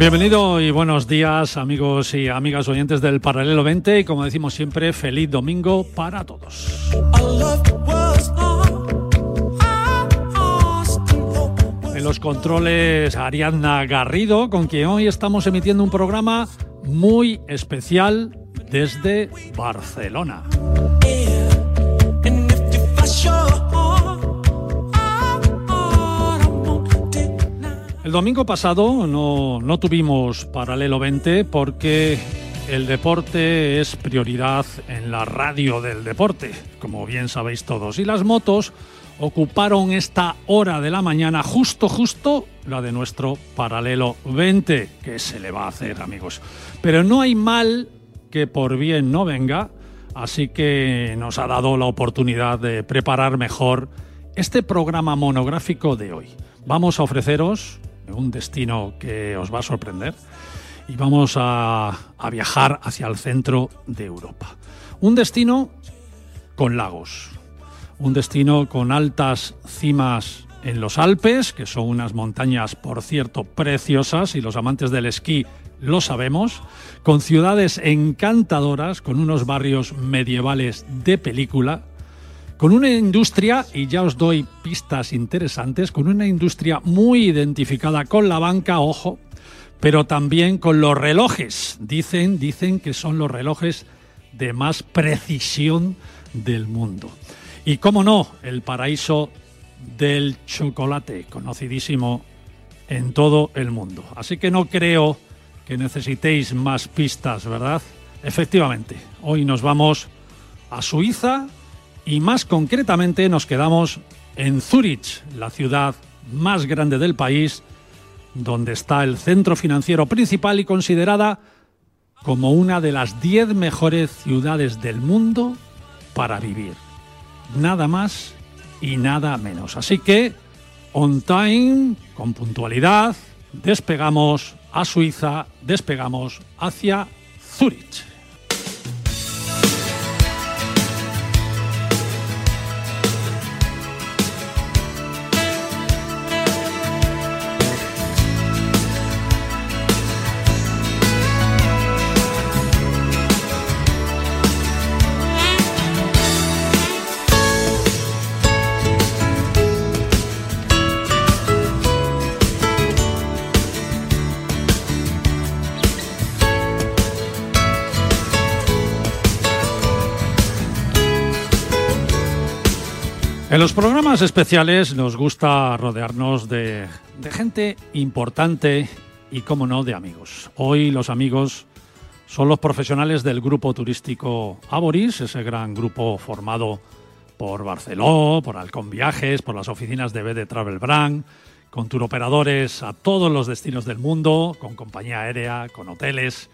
Bienvenido y buenos días amigos y amigas oyentes del Paralelo 20 y como decimos siempre, feliz domingo para todos. En los controles Ariadna Garrido, con quien hoy estamos emitiendo un programa muy especial desde Barcelona. El domingo pasado no, no tuvimos paralelo 20 porque el deporte es prioridad en la radio del deporte, como bien sabéis todos. Y las motos ocuparon esta hora de la mañana, justo, justo la de nuestro paralelo 20. ¿Qué se le va a hacer, amigos? Pero no hay mal que por bien no venga, así que nos ha dado la oportunidad de preparar mejor este programa monográfico de hoy. Vamos a ofreceros un destino que os va a sorprender y vamos a, viajar hacia el centro de Europa. Un destino con lagos, un destino con altas cimas en los Alpes, que son unas montañas, por cierto, preciosas y los amantes del esquí lo sabemos, con ciudades encantadoras, con unos barrios medievales de película, con una industria, y ya os doy pistas interesantes, con una industria muy identificada con la banca, ojo, pero también con los relojes. Dicen, dicen que son los relojes de más precisión del mundo. Y cómo no, el paraíso del chocolate, conocidísimo en todo el mundo. Así que no creo que necesitéis más pistas, ¿verdad? Efectivamente, hoy nos vamos a Suiza y más concretamente nos quedamos en Zurich, la ciudad más grande del país, donde está el centro financiero principal y considerada como una de las 10 mejores ciudades del mundo para vivir. Nada más y nada menos. Así que, on time, con puntualidad, despegamos a Suiza, despegamos hacia Zurich. En los programas especiales nos gusta rodearnos de, gente importante y, como no, de amigos. Hoy los amigos son los profesionales del grupo turístico Aboris, ese gran grupo formado por Barceló, por Alcon Viajes, por las oficinas de BD Travel Brand, con turoperadores a todos los destinos del mundo, con compañía aérea, con hoteles,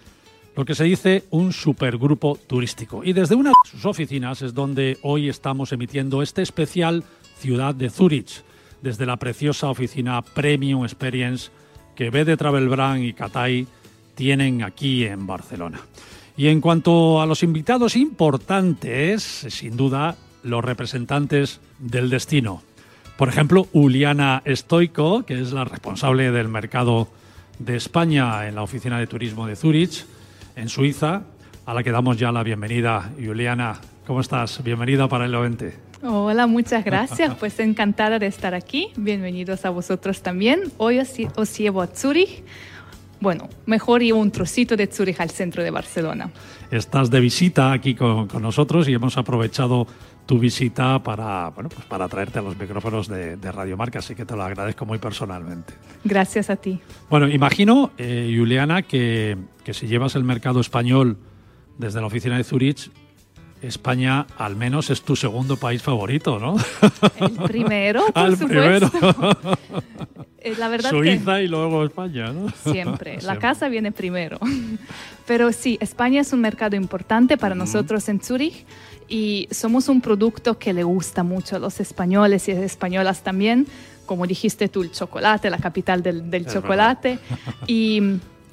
lo que se dice un supergrupo turístico. Y desde una de sus oficinas es donde hoy estamos emitiendo este especial Ciudad de Zurich, desde la preciosa oficina Premium Experience que BD Travel Brand y Catay tienen aquí en Barcelona. Y en cuanto a los invitados importantes, sin duda, los representantes del destino. Por ejemplo, Uliana Stoico, que es la responsable del mercado de España en la oficina de turismo de Zurich, en Suiza, a la que damos ya la bienvenida. Juliana, ¿cómo estás? Bienvenida para el 20. Hola, muchas gracias. Pues encantada de estar aquí. Bienvenidos a vosotros también. Hoy os, os llevo a Zurich. Bueno, mejor llevo un trocito de Zurich al centro de Barcelona. Estás de visita aquí con, con nosotros y hemos aprovechado tu visita para, bueno, pues para traerte a los micrófonos de, Radio Marca, así que te lo agradezco muy personalmente. Gracias a ti. Bueno, imagino, eh, Juliana, que, que si llevas el mercado español desde la oficina de Zurich, España al menos es tu segundo país favorito, ¿no? El primero, por Al supuesto. primero. Eh, la verdad Suiza y luego España, ¿no? Siempre. La casa viene primero. Pero sí, España es un mercado importante para nosotros en Zurich y somos un producto que le gusta mucho a los españoles y españolas también. Como dijiste tú, el chocolate, la capital del, chocolate. Y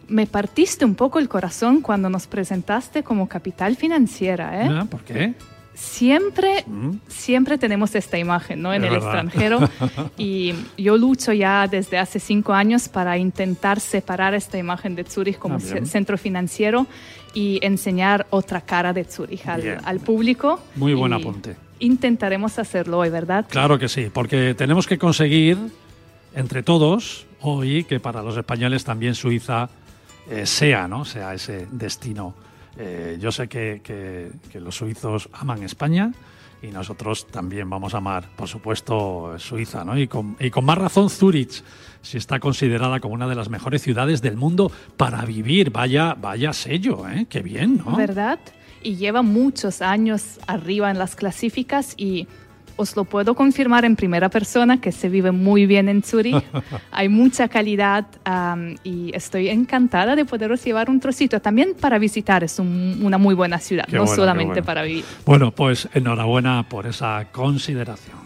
me partiste un poco el corazón cuando nos presentaste como capital financiera. ¿eh? Ah, ¿Por qué? Siempre, mm. siempre tenemos esta imagen ¿no? en el extranjero y yo lucho ya desde hace cinco años para intentar separar esta imagen de Zurich como ah, centro financiero y enseñar otra cara de Zurich al, público. Muy buen apunte. Intentaremos hacerlo hoy, ¿verdad? Claro que sí, porque tenemos que conseguir entre todos hoy que para los españoles también Suiza eh, sea, ¿no? sea ese destino. Eh, yo sé que, que, los suizos aman España y nosotros también vamos a amar, por supuesto, Suiza, ¿no? Y con, y con más razón Zurich, si está considerada como una de las mejores ciudades del mundo para vivir. Vaya, vaya sello, ¿eh? Qué bien, ¿no? ¿Verdad? Y lleva muchos años arriba en las clasificas y os lo puedo confirmar en primera persona que se vive muy bien en Zurich. Hay mucha calidad y estoy encantada de poderos llevar un trocito. También para visitar es una muy buena ciudad, no solamente para vivir. Bueno, pues enhorabuena por esa consideración.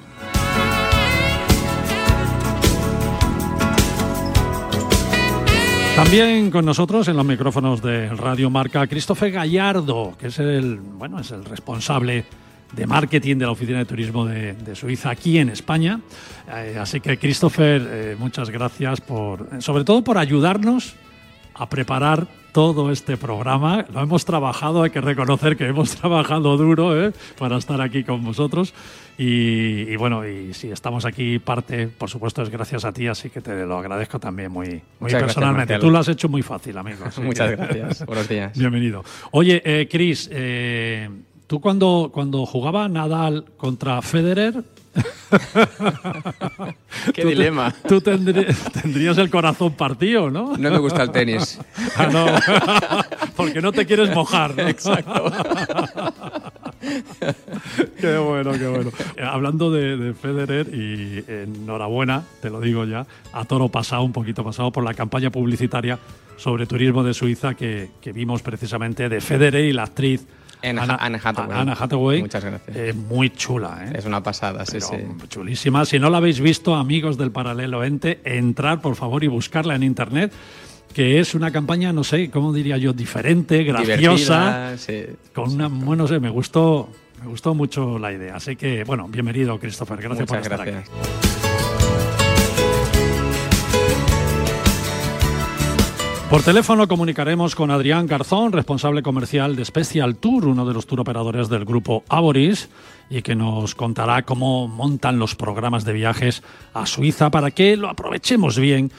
También con nosotros en los micrófonos de Radio Marca Christopher Gallardo, que es el, bueno, es el responsable de marketing de la Oficina de Turismo de, Suiza aquí en España. Eh, así que, Christopher, eh, muchas gracias por, sobre todo por ayudarnos a preparar todo este programa. Lo hemos trabajado, hay que reconocer que hemos trabajado duro ¿eh? para estar aquí con vosotros. Y, bueno, y si estamos aquí, parte, por supuesto, es gracias a ti, así que te lo agradezco también muy, muy personalmente. Tú lo has hecho muy fácil, amigo. Muchas gracias. Buenos días. Bienvenido. Oye, eh, Cris, Tú cuando, cuando jugaba Nadal contra Federer... Qué dilema. tú tendrías el corazón partido, ¿no? No me gusta el tenis. ah, no. Porque no te quieres mojar, ¿no? Exacto. qué bueno, qué bueno. Eh, hablando de, Federer, y enhorabuena, te lo digo ya, a toro pasado, un poquito pasado, por la campaña publicitaria sobre turismo de Suiza que, que vimos precisamente de Federer y la actriz Anna, Hathaway. Muchas gracias. Eh, muy chula, ¿eh? Es una pasada, sí, sí. Chulísima. Si no la habéis visto, amigos del Paralelo Ente, entrar por favor y buscarla en internet que es una campaña, no sé, ¿cómo diría yo? Diferente, graciosa. Con una, bueno, no sé, me gustó, me gustó mucho la idea. Así que, bueno, bienvenido, Christopher. Gracias por estar aquí. Por teléfono comunicaremos con Adrián Garzón, responsable comercial de Special Tour, uno de los tour operadores del grupo Aboris, y que nos contará cómo montan los programas de viajes a Suiza para que lo aprovechemos bien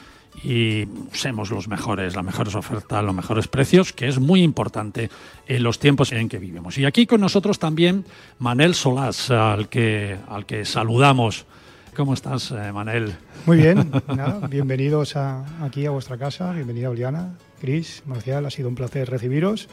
y usemos los mejores, las mejores ofertas, los mejores precios, que es muy importante en los tiempos en que vivimos. Y aquí con nosotros también Manel Solás, al que, al que saludamos. ¿Cómo estás, eh, Manel? Muy bien, bienvenidos aquí a vuestra casa, bienvenida Oliana, Cris, Marcial, ha sido un placer recibiros.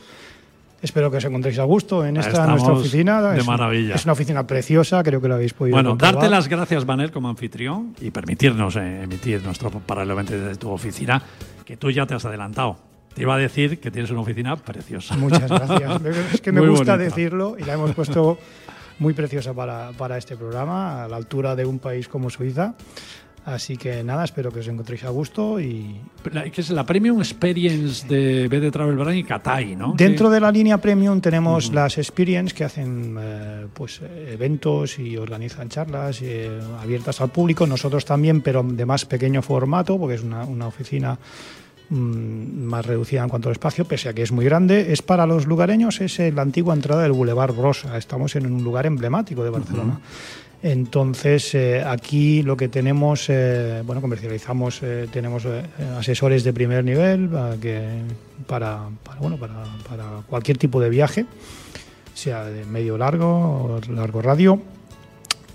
Espero que os encontréis a gusto en esta nuestra oficina. De es, maravilla. Es una oficina preciosa, creo que lo habéis podido Bueno, darte las gracias, Manel, como anfitrión y permitirnos eh, emitir nuestro paralelamente desde tu oficina, que tú ya te has adelantado. Te iba a decir que tienes una oficina preciosa. Muchas gracias. es que me gusta decirlo y la hemos puesto muy preciosa para, para este programa, a la altura de un país como Suiza. Así que nada, espero que os encontréis a gusto y... que es la Premium Experience de BD Travel Brand y Katai, ¿no? Dentro de la línea Premium tenemos las Experience que hacen eh, pues eventos y organizan charlas eh, abiertas al público, nosotros también, pero de más pequeño formato, porque es una, una oficina Mm, más reducida en cuanto al espacio, pese a que es muy grande. Es para los lugareños, es la antigua entrada del Boulevard Brosa. Estamos en un lugar emblemático de Barcelona. Entonces, eh, aquí lo que tenemos, eh, bueno, comercializamos, eh, tenemos asesores de primer nivel para, que, para, bueno, para, para, cualquier tipo de viaje. sea de medio largo o largo radio.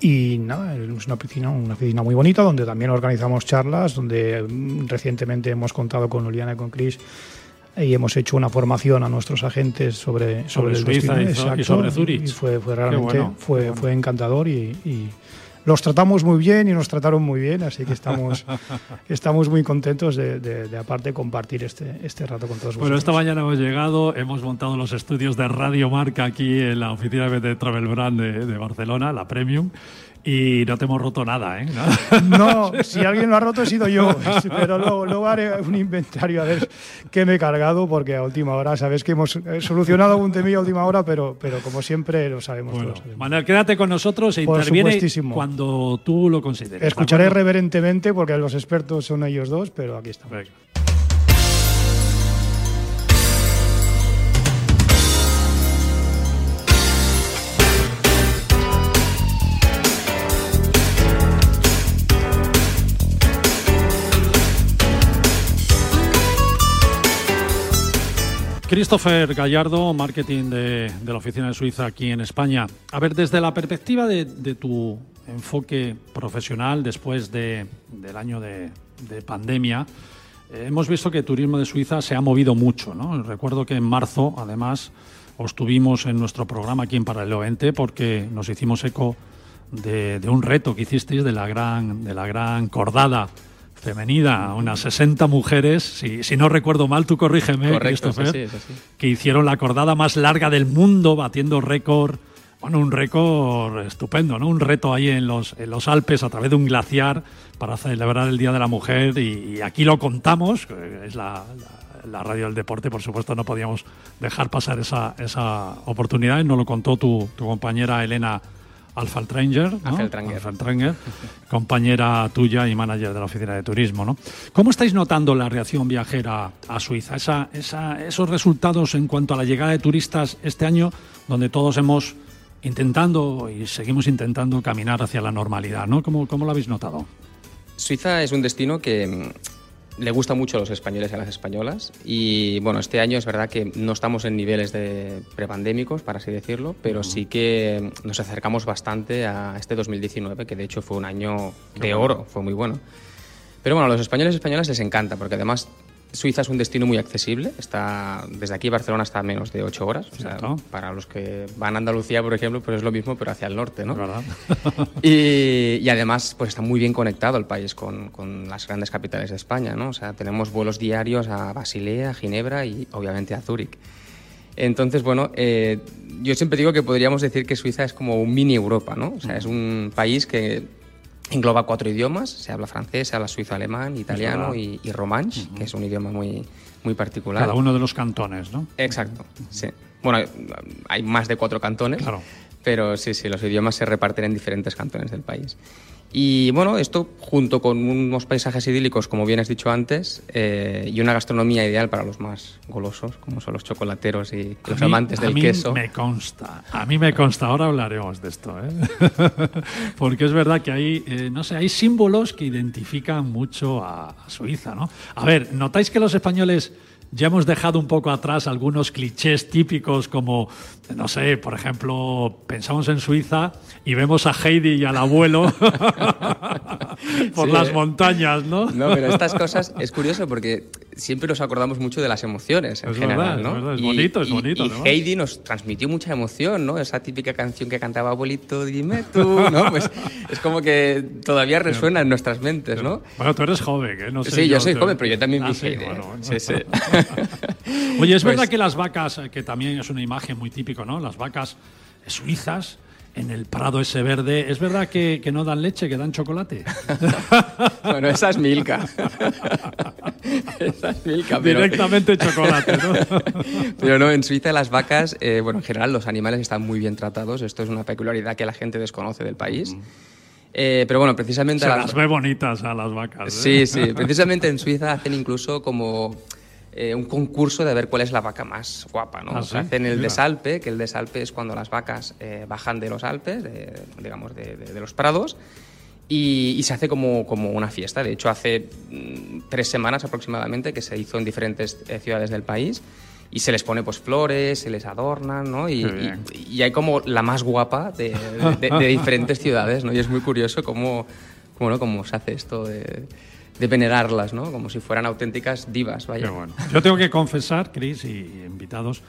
Y nada, es una oficina, una oficina muy bonita donde también organizamos charlas, donde mm, recientemente hemos contado con Juliana y con Chris y hemos hecho una formación a nuestros agentes sobre, sobre, el Suiza destino. y, so- y Exacto. sobre Zurich. Y fue, fue realmente bueno, fue, bueno. fue encantador y, y los tratamos muy bien y nos trataron muy bien, así que estamos, estamos muy contentos de, de- de, aparte compartir este, este rato con todos Bueno, vosotros. esta mañana hemos llegado, hemos montado los estudios de Radio Marca aquí en la oficina de Travel Brand de, de Barcelona, la Premium, y no te hemos roto nada, ¿eh? No, si alguien lo ha roto he sido yo, pero luego, luego haré un inventario a ver qué me he cargado, porque a última hora, sabes que hemos solucionado un temillo a última hora, pero, pero como siempre lo sabemos Bueno, todos. Manuel, quédate con nosotros e Por interviene cuando tú lo consideres. ¿de Escucharé reverentemente, porque los expertos son ellos dos, pero aquí estamos. Venga. Christopher Gallardo, marketing de, la oficina de Suiza aquí en España. A ver, desde la perspectiva de, tu enfoque profesional después de- del año de, de pandemia, eh, hemos visto que el turismo de Suiza se ha movido mucho. ¿no? Recuerdo que en marzo, además, os tuvimos en nuestro programa aquí en Paralelo 20 porque nos hicimos eco de un reto que hicisteis de la gran, de la gran cordada femenina, unas 60 mujeres, si, si no recuerdo mal, tú corrígeme, Correcto, Christopher, es así. que hicieron la cordada más larga del mundo, batiendo récord, bueno, un récord estupendo, ¿no? Un reto ahí en los, en los Alpes a través de un glaciar para celebrar el Día de la Mujer y, y aquí lo contamos, es la, la- la radio del deporte, por supuesto no podíamos dejar pasar esa, esa oportunidad y nos lo contó tu, tu compañera Elena Alfaltranger, ¿no? Alfeltranger, compañera tuya y manager de la oficina de turismo. ¿no? ¿Cómo estáis notando la reacción viajera a Suiza? Esa, esa- esos resultados en cuanto a la llegada de turistas este año, donde todos hemos intentando y seguimos intentando caminar hacia la normalidad. ¿no? ¿Cómo, cómo lo habéis notado? Suiza es un destino que le gusta mucho a los españoles y a las españolas. Y bueno, este año es verdad que no estamos en niveles de prepandémicos, para así decirlo, pero sí que nos acercamos bastante a este 2019, que de hecho fue un año de oro, fue muy bueno. Pero bueno, a los españoles y españolas les encanta, porque además Suiza es un destino muy accesible. Está desde aquí Barcelona está a menos de 8 horas. O sea, para los que van a Andalucía, por ejemplo, pues es lo mismo, pero hacia el norte, ¿no? ¿Verdad? Y, y además, pues está muy bien conectado el país con, con las grandes capitales de España, ¿no? O sea, tenemos vuelos diarios a Basilea, a Ginebra y obviamente a Zúrich. Entonces, bueno, eh, yo siempre digo que podríamos decir que Suiza es como un mini Europa, ¿no? O sea, es un país que engloba cuatro idiomas, se habla francés, se habla suizo-alemán, italiano verdad. y, y romanche, que es un idioma muy, muy particular. Cada uno de los cantones, ¿no? Exacto, sí. Bueno, hay- hay más de cuatro cantones, Claro. pero sí, sí, los idiomas se reparten en diferentes cantones del país. Y bueno, esto junto con unos paisajes idílicos, como bien has dicho antes, eh, y una gastronomía ideal para los más golosos, como son los chocolateros y A los mí- amantes a del mí queso. Me consta, a mí me consta, ahora hablaremos de esto, ¿eh? porque es verdad que hay, eh, no sé, hay símbolos que identifican mucho a, a Suiza, ¿no? A ver, ¿notáis que los españoles ya hemos dejado un poco atrás algunos clichés típicos como, no sé, por ejemplo, pensamos en Suiza y vemos a Heidi y al abuelo por Sí, las eh. montañas, ¿no? No, pero estas cosas es curioso porque siempre nos acordamos mucho de las emociones en Es general, verdad, es ¿no? verdad, es Y- bonito, es bonito, Y además. Heidi nos transmitió mucha emoción, ¿no? Esa típica canción que cantaba abuelito, dime tú, ¿no? Pues es como que todavía resuena en nuestras mentes, ¿no? Bueno, tú eres joven, ¿eh? No sé Sí, yo soy te- joven, pero yo también Ah, vi sí, Heidi, ¿eh? bueno, bueno. Sí, sí. Oye, es Pues- verdad que las vacas, eh, que también es una imagen muy típico, ¿no? Las vacas suizas en el prado ese verde, ¿es verdad que, que no dan leche, que dan chocolate? Bueno, esa es Milka. esa es Milka, pero... Directamente chocolate, ¿no? Pero no, en Suiza las vacas, eh, bueno, en general los animales están muy bien tratados. Esto es una peculiaridad que la gente desconoce del país. Eh, pero bueno, precisamente... Se las- las ve bonitas a las vacas. ¿eh? Sí, sí. Precisamente en Suiza hacen incluso como eh, un concurso de ver cuál es la vaca más guapa, ¿no? Ah, ¿sí? hacen el Mira. desalpe, que el desalpe es cuando las vacas eh, bajan de los Alpes, de- digamos, de, de- de los prados, y, y se hace como, como una fiesta. De hecho, hace mm, tres semanas aproximadamente que se hizo en diferentes eh, ciudades del país. y se les pone pues flores, se les adornan, ¿no? Y, hay como la más guapa de, de- de diferentes ciudades, ¿no? Y es muy curioso cómo, cómo, ¿no? cómo se hace esto de, de venerarlas, ¿no? Como si fueran auténticas divas, vaya. Yo tengo que confesar, Chris y invitados,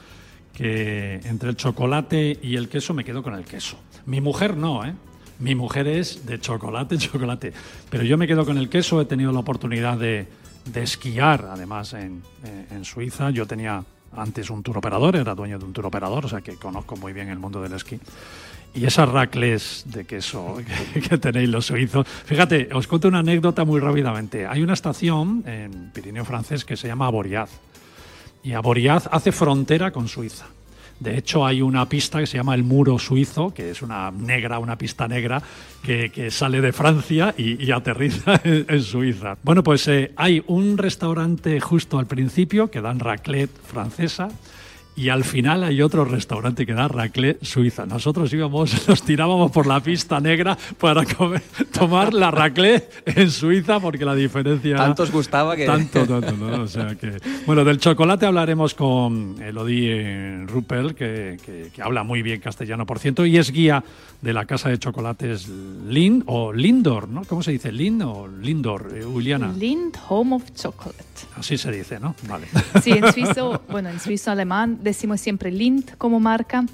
que entre el chocolate y el queso me quedo con el queso. Mi mujer no, ¿eh? Mi mujer es de chocolate, chocolate. Pero yo me quedo con el queso. He tenido la oportunidad de, de esquiar, además, en, en Suiza. Yo tenía antes un tour operador, era dueño de un tour operador, o sea que conozco muy bien el mundo del esquí. Y esas racles de queso que, que tenéis los suizos. Fíjate, os cuento una anécdota muy rápidamente. Hay una estación en Pirineo francés que se llama Aboriaz. Y Aboriaz hace frontera con Suiza. De hecho, hay una pista que se llama el Muro Suizo, que es una negra, una pista negra, que, que sale de Francia y, y aterriza en, en Suiza. Bueno, pues eh, hay un restaurante justo al principio que dan raclette francesa. Y al final hay otro restaurante que da raclette suiza. Nosotros íbamos, nos tirábamos por la pista negra para comer- tomar la raclette en Suiza porque la diferencia... Tanto os gustaba que- Tanto, tanto, ¿no? O sea que... Bueno, del chocolate hablaremos con Elodie Ruppel, que, que- que habla muy bien castellano, por cierto, y es guía de la casa de chocolates Lind o Lindor, ¿no? ¿Cómo se dice? ¿Lind o Lindor, eh, Juliana? Lind Home of Chocolate. Así se dice, ¿no? Vale. Sí, en suizo, bueno, en suizo alemán decimos siempre Lind como marca,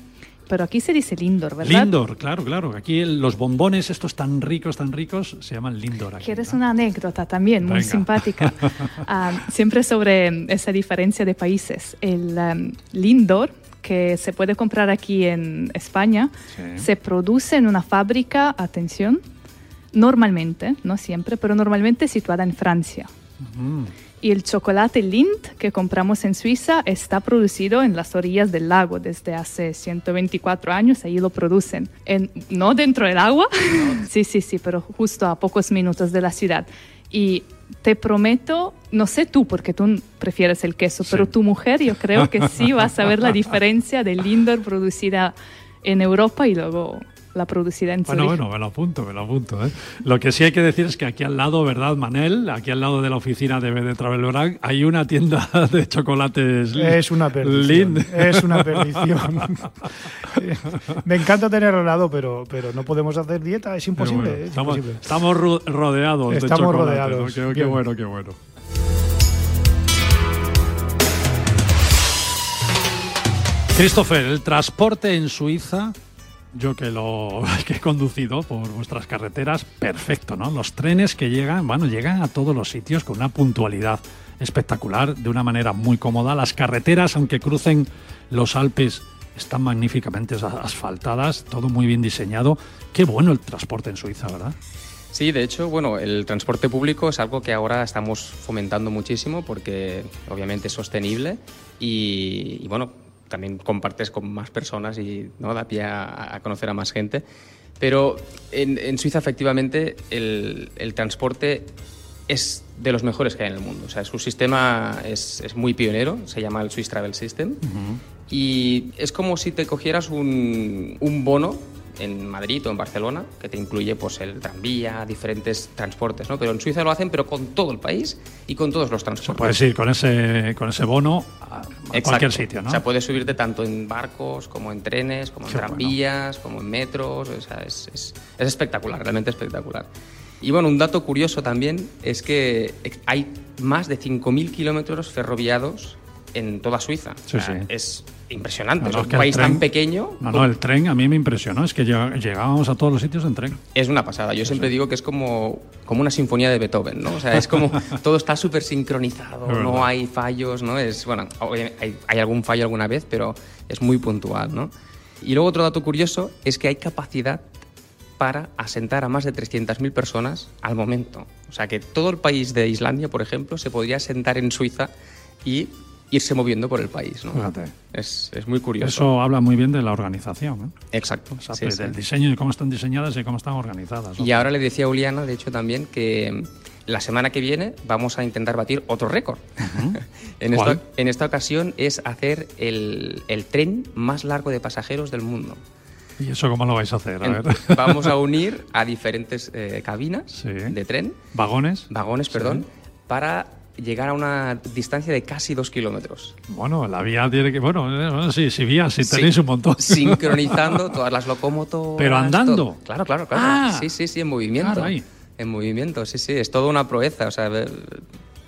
pero aquí se dice Lindor, ¿verdad? Lindor, claro, claro. Aquí los bombones estos tan ricos, tan ricos, se llaman Lindor. Aquí, ¿Quieres una anécdota también muy simpática? Ah, siempre sobre esa diferencia de países. El um, Lindor, que se puede comprar aquí en España, Sí. se produce en una fábrica, atención, normalmente, no siempre, pero normalmente situada en Francia. Mm. Y el chocolate Lindt que compramos en Suiza está producido en las orillas del lago desde hace 124 años, ahí lo producen. En- no dentro del agua, sí, sí, sí, pero justo a pocos minutos de la ciudad. Y te prometo, no sé tú, porque tú prefieres el queso, Sí. pero tu mujer yo creo que sí vas a ver la diferencia de Lindor producida en Europa y luego la producida en Bueno, Zurich. bueno, me lo apunto, me lo apunto. ¿eh? Lo que sí hay que decir es que aquí al lado, ¿verdad, Manel? Aquí al lado de la oficina de BD Travel Brand hay una tienda de chocolates. Es una perdición. Lind. Es una perdición. Me encanta tener al lado, pero, pero no podemos hacer dieta, es imposible. bueno, es estamos, imposible. estamos ro- rodeados de Estamos chocolate, rodeados, ¿no? Qué, qué bueno, qué bueno. Christopher, el transporte en Suiza, yo que lo que he conducido por vuestras carreteras, perfecto, ¿no? Los trenes que llegan, bueno, llegan a todos los sitios con una puntualidad espectacular, de una manera muy cómoda. Las carreteras, aunque crucen los Alpes, están magníficamente as- asfaltadas, todo muy bien diseñado. Qué bueno el transporte en Suiza, ¿verdad? Sí, de hecho, bueno, el transporte público es algo que ahora estamos fomentando muchísimo porque obviamente es sostenible y, bueno, también compartes con más personas y ¿no? da pie a, a conocer a más gente. Pero en, en Suiza efectivamente el, el transporte es de los mejores que hay en el mundo. O sea, su sistema es, es muy pionero, se llama el Swiss Travel System. Y es como si te cogieras un, un bono en Madrid o en Barcelona, que te incluye pues, el tranvía, diferentes transportes, ¿no? Pero en Suiza lo hacen, pero con todo el país y con todos los transportes. Puedes ir con ese, con ese bono a, a Exacto. cualquier sitio, ¿no? O sea, puedes subirte tanto en barcos, como en trenes, como en Qué tranvías, como en metros. O sea, es, es- es espectacular, realmente espectacular. Y bueno, un dato curioso también es que hay más de 5.000 kilómetros ferroviados en toda Suiza. Sí, O sea, sí. Es impresionante. No, es un que país tan pequeño No, no, el tren a mí me impresionó, es que llegábamos a todos los sitios en tren. es una pasada. Yo siempre digo que es como, como una sinfonía de Beethoven, ¿no? O sea, es como todo está súper sincronizado, no hay fallos, ¿no? Es, bueno, hay, hay algún fallo alguna vez, pero es muy puntual, ¿no? Y luego otro dato curioso es que hay capacidad para asentar a más de 300.000 personas al momento. O sea, que todo el país de Islandia, por ejemplo, se podría asentar en Suiza y irse moviendo por el país, ¿no? Es, es muy curioso. Eso habla muy bien de la organización, ¿eh? Exacto. O sea, sí, de- sí. del diseño y cómo están diseñadas y cómo están organizadas. ¿no? Y ahora le decía a Uliana, de hecho, también que mm, la semana que viene vamos a intentar batir otro récord. en, esta, en esta ocasión es hacer el, el tren más largo de pasajeros del mundo. ¿Y eso cómo lo vais a hacer? A ver. vamos a unir a diferentes eh, cabinas Sí. de tren, ¿Vagones? vagones, perdón, para llegar a una distancia de casi dos kilómetros. Bueno, la vía tiene que. Bueno, sí, sí, vía, sí, tenéis un montón. Sincronizando todas las locomotoras. Pero andando. Claro, claro, claro. Ah, sí, sí, sí, en movimiento. En movimiento, sí, sí, es toda una proeza. O sea,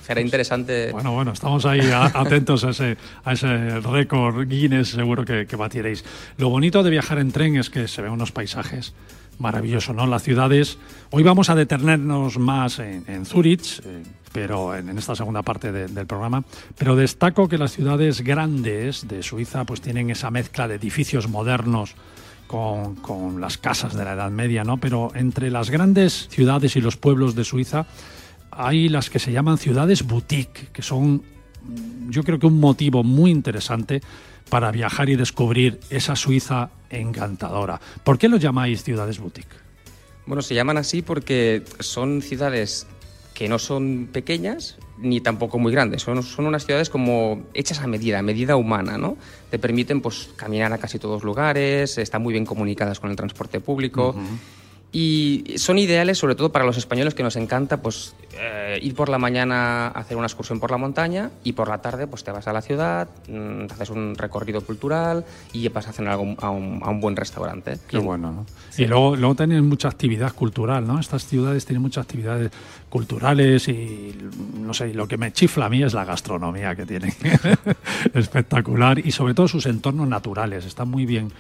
será interesante. Bueno, bueno, estamos ahí atentos a ese, a ese récord Guinness, seguro que, que batiréis. Lo bonito de viajar en tren es que se ven unos paisajes maravillosos, ¿no? Las ciudades. Hoy vamos a detenernos más en, en Zurich, eh, pero en, esta segunda parte del programa. Pero destaco que las ciudades grandes de Suiza pues tienen esa mezcla de edificios modernos con, con, las casas de la Edad Media, ¿no? Pero entre las grandes ciudades y los pueblos de Suiza hay las que se llaman ciudades boutique, que son, yo creo que un motivo muy interesante para viajar y descubrir esa Suiza encantadora. ¿Por qué lo llamáis ciudades boutique? Bueno, se llaman así porque son ciudades que no son pequeñas ni tampoco muy grandes. Son, son unas ciudades como hechas a medida, a medida humana, ¿no? Te permiten pues, caminar a casi todos lugares, están muy bien comunicadas con el transporte público. Y son ideales sobre todo para los españoles que nos encanta pues, eh, ir por la mañana a hacer una excursión por la montaña y por la tarde pues, te vas a la ciudad, mm, haces un recorrido cultural y vas a cenar a un, a un, buen restaurante. Qué bueno, ¿no? Y luego, luego tienen mucha actividad cultural, ¿no? Estas ciudades tienen muchas actividades culturales y no sé, lo que me chifla a mí es la gastronomía que tienen. Espectacular y sobre todo sus entornos naturales, están muy bien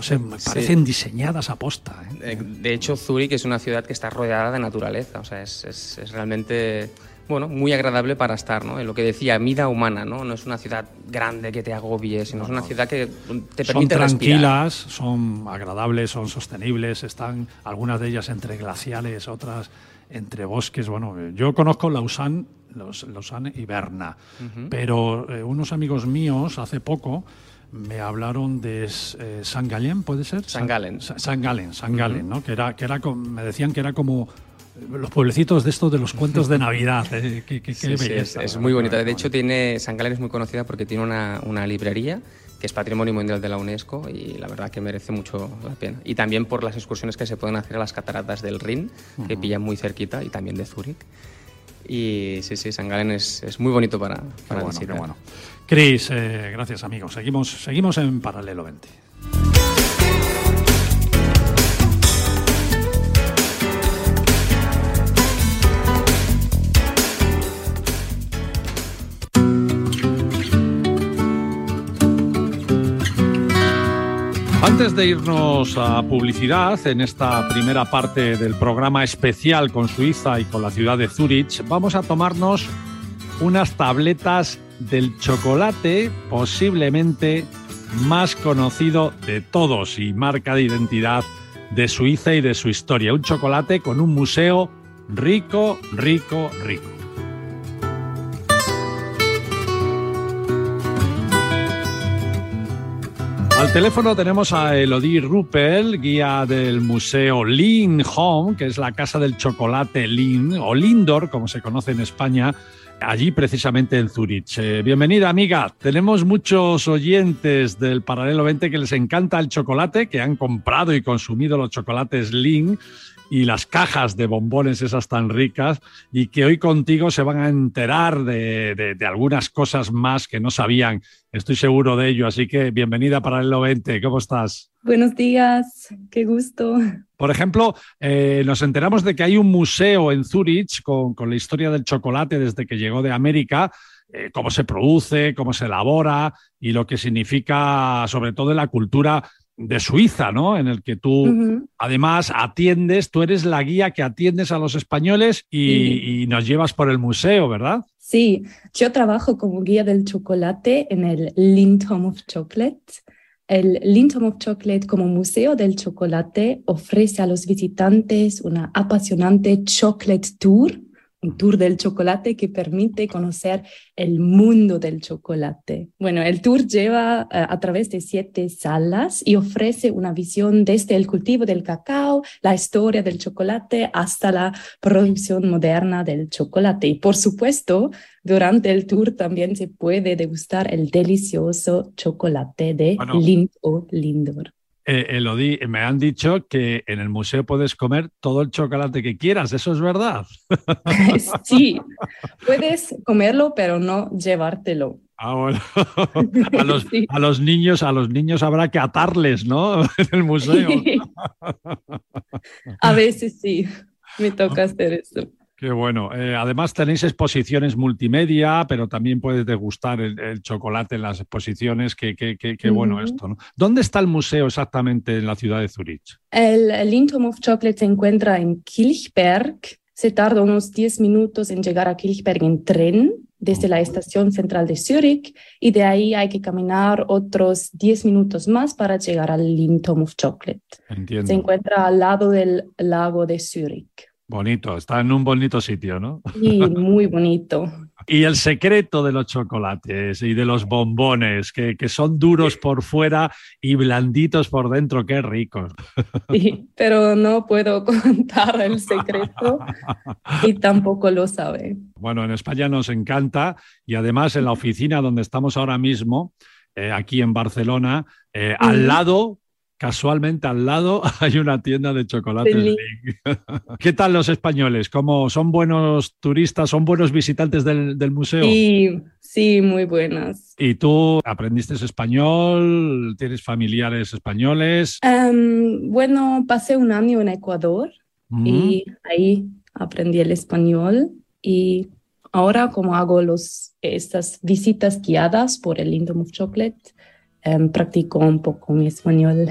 no sé, me parecen diseñadas a posta. ¿eh? De hecho, Zúrich es una ciudad que está rodeada de naturaleza, o sea, es, es, realmente bueno, muy agradable para estar, ¿no? En lo que decía, vida humana, ¿no? No es una ciudad grande que te agobie, sino es una ciudad que te permite Son tranquilas, son agradables, son sostenibles, están algunas de ellas entre glaciales, otras entre bosques. Bueno, yo conozco Lausanne, Lausanne y Berna, pero eh, unos amigos míos hace poco me hablaron de eh, San Gallen, ¿puede ser? San Galen. San Galen, San Galen, ¿no? Que era, que era, me decían que era como eh, los pueblecitos de estos de los cuentos de Navidad. ¿eh? es, muy bonita. De hecho, tiene San Galen es muy conocida porque tiene una, una, librería que es Patrimonio Mundial de la UNESCO y la verdad que merece mucho la pena. Y también por las excursiones que se pueden hacer a las cataratas del Rin, que pillan muy cerquita, y también de Zúrich. Y sí, sí, San Galen es, es muy bonito para, para visitar. bueno. Cris, eh, gracias amigos. Seguimos, seguimos en Paralelo 20. Antes de irnos a publicidad en esta primera parte del programa especial con Suiza y con la ciudad de Zurich, vamos a tomarnos unas tabletas del chocolate posiblemente más conocido de todos y marca de identidad de Suiza y de su historia. Un chocolate con un museo rico, rico, rico. Al teléfono tenemos a Elodie Ruppel, guía del Museo Lin Home, que es la casa del chocolate Lin, o Lindor, como se conoce en España, allí precisamente en Zurich. Eh, bienvenida, amiga. Tenemos muchos oyentes del Paralelo 20 que les encanta el chocolate, que han comprado y consumido los chocolates Lin y las cajas de bombones esas tan ricas y que hoy contigo se van a enterar de, algunas cosas más que no sabían. Estoy seguro de ello, así que bienvenida para el 20. ¿Cómo estás? Buenos días, qué gusto. Por ejemplo, eh, nos enteramos de que hay un museo en Zurich con, la historia del chocolate desde que llegó de América. Eh, cómo se produce, cómo se elabora y lo que significa sobre todo en la cultura de Suiza, ¿no? En el que tú además atiendes, tú eres la guía que atiendes a los españoles y, nos llevas por el museo, ¿verdad? Sí, yo trabajo como guía del chocolate en el Lindholm of Chocolate. El Lindholm of Chocolate como museo del chocolate ofrece a los visitantes una apasionante chocolate tour un tour del chocolate que permite conocer el mundo del chocolate. Bueno, el tour lleva eh, a través de siete salas y ofrece una visión desde el cultivo del cacao, la historia del chocolate, hasta la producción moderna del chocolate. Y por supuesto, durante el tour también se puede degustar el delicioso chocolate de Lind o Lindor. Eh, Elodie, me han dicho que en el museo puedes comer todo el chocolate que quieras, ¿eso es verdad? Sí, puedes comerlo, pero no llevártelo. Ah, bueno. A los, a los, niños, a los niños habrá que atarles, ¿no? En el museo. A veces sí, me toca hacer eso. Qué bueno. Eh, además tenéis exposiciones multimedia, pero también puedes degustar el, chocolate en las exposiciones. Qué, qué, bueno esto. ¿no? ¿Dónde está el museo exactamente en la ciudad de Zurich? El Lindholm of Chocolate se encuentra en Kilchberg. Se tarda unos 10 minutos en llegar a Kilchberg en tren desde la estación central de Zurich y de ahí hay que caminar otros 10 minutos más para llegar al Lindholm of Chocolate. Se encuentra al lado del lago de Zurich. Bonito, está en un bonito sitio, ¿no? Sí, muy bonito. y el secreto de los chocolates y de los bombones, que, son duros por fuera y blanditos por dentro, qué ricos. Sí, pero no puedo contar el secreto y tampoco lo sabe. Bueno, en España nos encanta y además en la oficina donde estamos ahora mismo, eh, aquí en Barcelona, eh, al lado casualmente al lado hay una tienda de chocolates. ¿Qué tal los españoles? ¿Cómo son buenos turistas, son buenos visitantes del, museo? Sí, sí, muy buenas. ¿Y tú aprendiste español? ¿Tienes familiares españoles? Em, bueno, pasé un año en Ecuador y ahí aprendí el español y ahora como hago los, estas visitas guiadas por el Lindom of Chocolate, em, practico un poco mi español.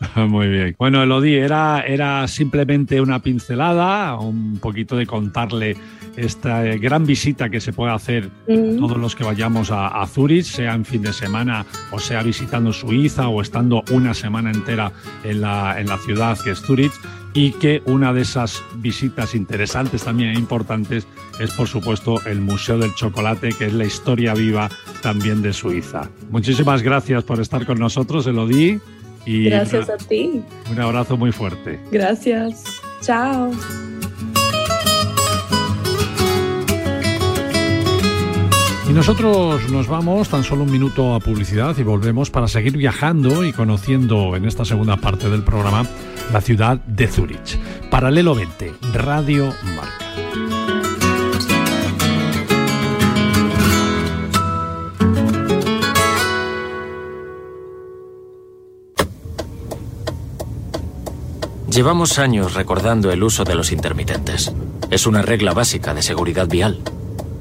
Muy bien. Bueno, Elodie, era, era simplemente una pincelada, un poquito de contarle esta gran visita que se puede hacer mm. todos los que vayamos a, a, Zurich, sea en fin de semana o sea visitando Suiza o estando una semana entera en la, en la ciudad que es Zurich y que una de esas visitas interesantes también e importantes es por supuesto el Museo del Chocolate, que es la historia viva también de Suiza. Muchísimas gracias por estar con nosotros, Elodie. Gracias a ti. Un abrazo muy fuerte. Gracias. Chao. Y nosotros nos vamos tan solo un minuto a publicidad y volvemos para seguir viajando y conociendo en esta segunda parte del programa la ciudad de Zurich. Paralelo 20, Radio Marca. Llevamos años recordando el uso de los intermitentes. Es una regla básica de seguridad vial,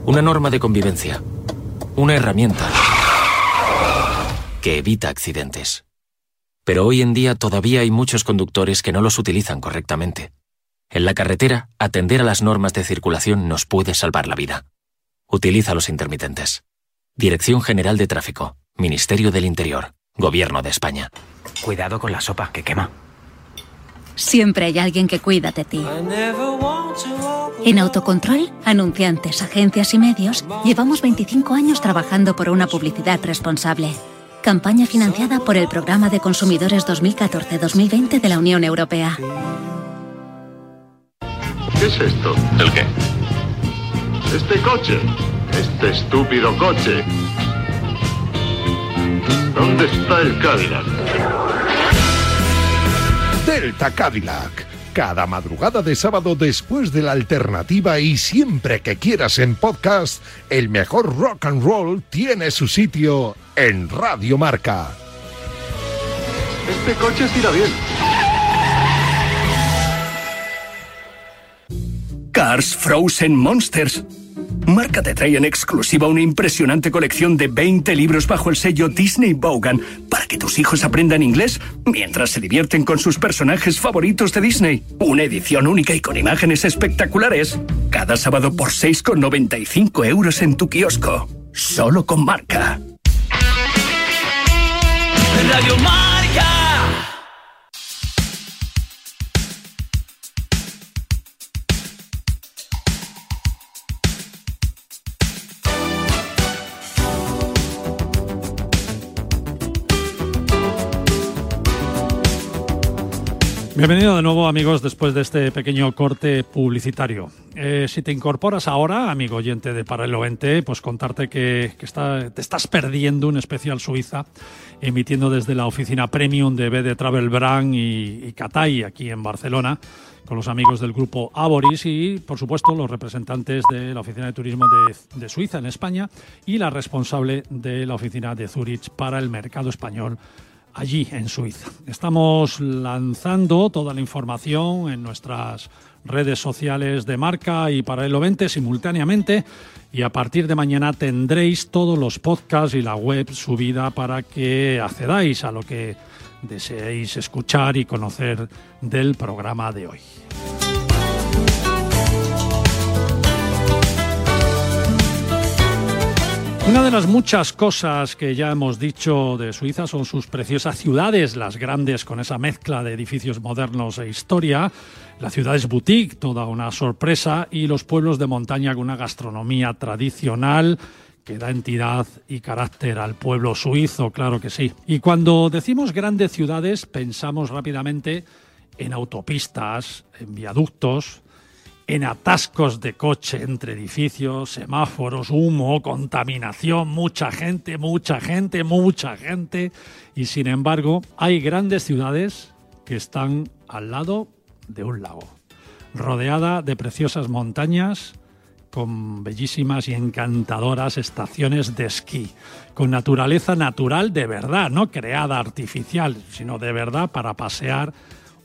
una norma de convivencia, una herramienta que evita accidentes. Pero hoy en día todavía hay muchos conductores que no los utilizan correctamente. En la carretera, atender a las normas de circulación nos puede salvar la vida. Utiliza los intermitentes. Dirección General de Tráfico, Ministerio del Interior, Gobierno de España. Cuidado con la sopa que quema. Siempre hay alguien que cuida de ti. En Autocontrol, anunciantes, agencias y medios, llevamos 25 años trabajando por una publicidad responsable. Campaña financiada por el Programa de Consumidores 2014-2020 de la Unión Europea. ¿Qué es esto? ¿El qué? Este coche. Este estúpido coche. ¿Dónde está el Cadillac? Delta Cadillac. Cada madrugada de sábado después de la alternativa y siempre que quieras en podcast, el mejor rock and roll tiene su sitio en Radio Marca. Este coche irá bien. Cars Frozen Monsters Marca te trae en exclusiva una impresionante colección de 20 libros bajo el sello Disney Bogan para que tus hijos aprendan inglés mientras se divierten con sus personajes favoritos de Disney. Una edición única y con imágenes espectaculares. Cada sábado por 6,95 euros en tu kiosco. Solo con marca. Bienvenido de nuevo amigos después de este pequeño corte publicitario. Eh, si te incorporas ahora, amigo oyente de Paralelo 20, pues contarte que, te estás perdiendo un especial Suiza emitiendo desde la oficina premium de BD Travel Brand y, y Catay aquí en Barcelona con los amigos del grupo Aboris y, por supuesto, los representantes de la Oficina de Turismo de, de, Suiza en España y la responsable de la Oficina de Zurich para el mercado español allí en Suiza. Estamos lanzando toda la información en nuestras redes sociales de marca y Paralelo 20 simultáneamente y a partir de mañana tendréis todos los podcasts y la web subida para que accedáis a lo que deseéis escuchar y conocer del programa de hoy. Una de las muchas cosas que ya hemos dicho de Suiza son sus preciosas ciudades, las grandes con esa mezcla de edificios modernos e historia, las ciudades boutique, toda una sorpresa, y los pueblos de montaña con una gastronomía tradicional que da entidad y carácter al pueblo suizo, claro que sí. Y cuando decimos grandes ciudades, pensamos rápidamente en autopistas, en viaductos, en atascos de coche entre edificios, semáforos, humo, contaminación, mucha gente, mucha gente, mucha gente. Y sin embargo, hay grandes ciudades que están al lado de un lago, rodeada de preciosas montañas, con bellísimas y encantadoras estaciones de esquí, con naturaleza natural de verdad, no creada artificial, sino de verdad para pasear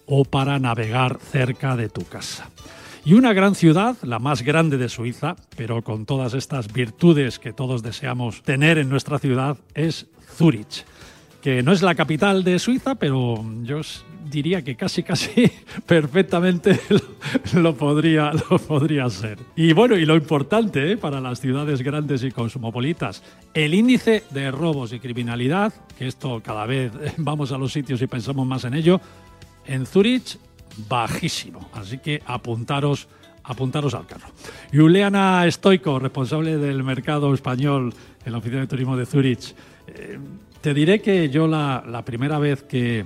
o para navegar cerca de tu casa. Y una gran ciudad, la más grande de Suiza, pero con todas estas virtudes que todos deseamos tener en nuestra ciudad, es Zurich, que no es la capital de Suiza, pero yo diría que casi, casi perfectamente lo, podría, lo podría ser. Y bueno, y lo importante ¿eh? para las ciudades grandes y cosmopolitas, el índice de robos y criminalidad, que esto cada vez vamos a los sitios y pensamos más en ello, en Zurich bajísimo. Así que apuntaros, apuntaros al carro. Juliana Stoico, responsable del mercado español en la Oficina de Turismo de Zurich. Eh, te diré que yo la, primera vez que,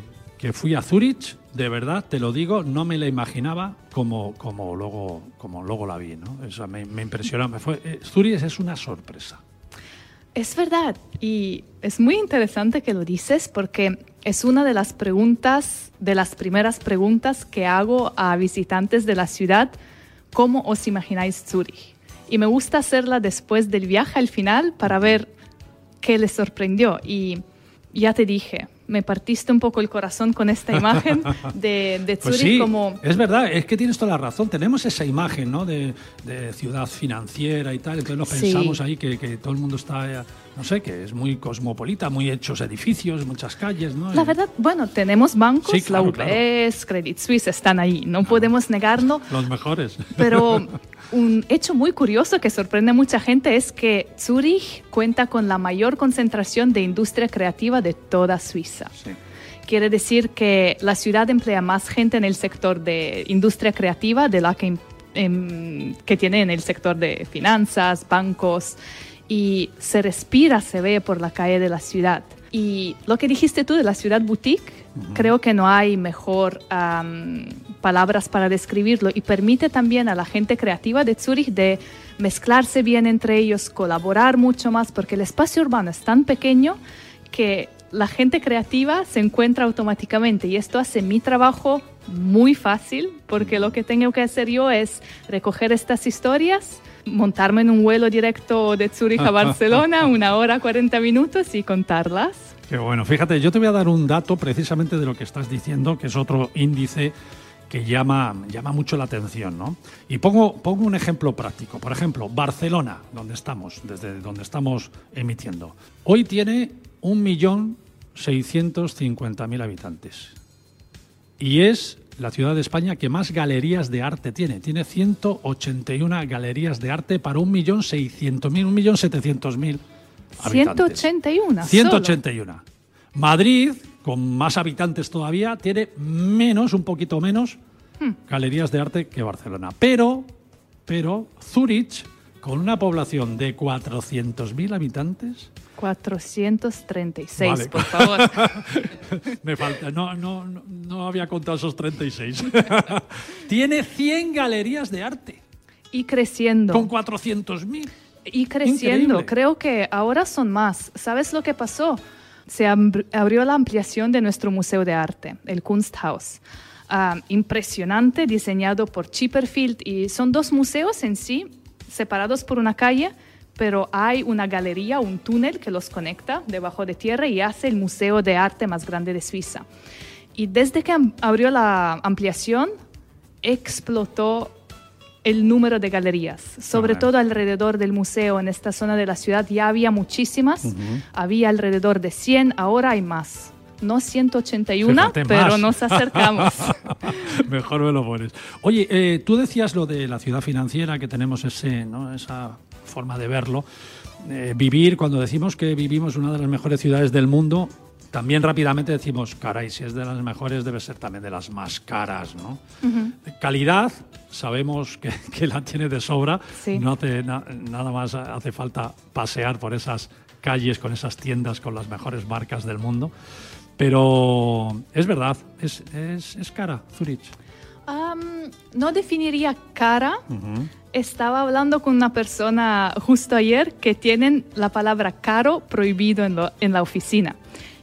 fui a Zurich, de verdad, te lo digo, no me la imaginaba como, como, luego, como luego la vi. ¿no? Me, me impresionó. Me eh, Zurich es una sorpresa. Es verdad y es muy interesante que lo dices porque es una de las preguntas, de las primeras preguntas que hago a visitantes de la ciudad, ¿cómo os imagináis Zurich? Y me gusta hacerla después del viaje al final para ver qué les sorprendió. Y ya te dije, me partiste un poco el corazón con esta imagen de, de pues Zurich como... Es verdad, es que tienes toda la razón. Tenemos esa imagen ¿no? de, ciudad financiera y tal, entonces nos pensamos ahí que, que, todo el mundo está, no sé, que es muy cosmopolita, muy hechos edificios, muchas calles. ¿no? La verdad, bueno, tenemos bancos, la UBS, Credit Suisse están ahí, no podemos negarlo. Los mejores. Pero un hecho muy curioso que sorprende a mucha gente es que Zurich cuenta con la mayor concentración de industria creativa de toda Suiza. Quiere decir que la ciudad emplea más gente en el sector de industria creativa de la que, em, que tiene en el sector de finanzas, bancos, y se respira, se ve por la calle de la ciudad. Y lo que dijiste tú de la ciudad boutique, creo que no hay mejor palabras para describirlo y permite también a la gente creativa de Zurich de mezclarse bien entre ellos, colaborar mucho más, porque el espacio urbano es tan pequeño que la gente creativa se encuentra automáticamente y esto hace mi trabajo muy fácil porque lo que tengo que hacer yo es recoger estas historias, montarme en un vuelo directo de Zurich a Barcelona, una hora 40 minutos y contarlas. Qué bueno, fíjate, yo te voy a dar un dato precisamente de lo que estás diciendo, que es otro índice que llama, llama mucho la atención. ¿no? Y pongo, pongo un ejemplo práctico. Por ejemplo, Barcelona, donde estamos, desde donde estamos emitiendo. Hoy tiene 1.650.000 habitantes. Y es la ciudad de España que más galerías de arte tiene. Tiene 181 galerías de arte para 1.600.000, 1.700.000 habitantes. 181. 181. Madrid, con más habitantes todavía, tiene menos, un poquito menos, hmm. galerías de arte que Barcelona. Pero, pero Zurich con una población de 400.000 habitantes. 436, Vale. por favor. Me falta, no, no, no, no había contado esos 36. Tiene 100 galerías de arte Y creciendo. con 400.000. Y creciendo. Increíble. Creo que ahora son más. ¿Sabes lo que pasó? Se abr- abrió la ampliación de nuestro Museo de Arte, el Kunsthaus. Ah, impresionante, diseñado por Chipperfield. Y son dos museos en sí, separados por una calle, pero hay una galería, un túnel que los conecta debajo de tierra y hace el Museo de Arte más grande de Suiza. Y desde que abrió la ampliación, explotó el número de galerías, sobre todo alrededor del museo en esta zona de la ciudad ya había muchísimas, había alrededor de 100, ahora hay más. No 181, Fíjate, pero más. nos acercamos. Mejor me lo pones. Oye, eh, tú decías lo de la ciudad financiera, que tenemos ese, ¿no? esa forma de verlo. Eh, vivir, cuando decimos que vivimos una de las mejores ciudades del mundo, también rápidamente decimos, caray, si es de las mejores, debe ser también de las más caras, ¿no? Calidad, sabemos que, que la tiene de sobra. Sí. No hace na- nada más hace falta pasear por esas calles con esas tiendas con las mejores marcas del mundo. Pero es verdad, es, es, es cara Zurich. No definiría cara. Estaba hablando con una persona justo ayer que tienen la palabra caro prohibido en, lo- en la oficina.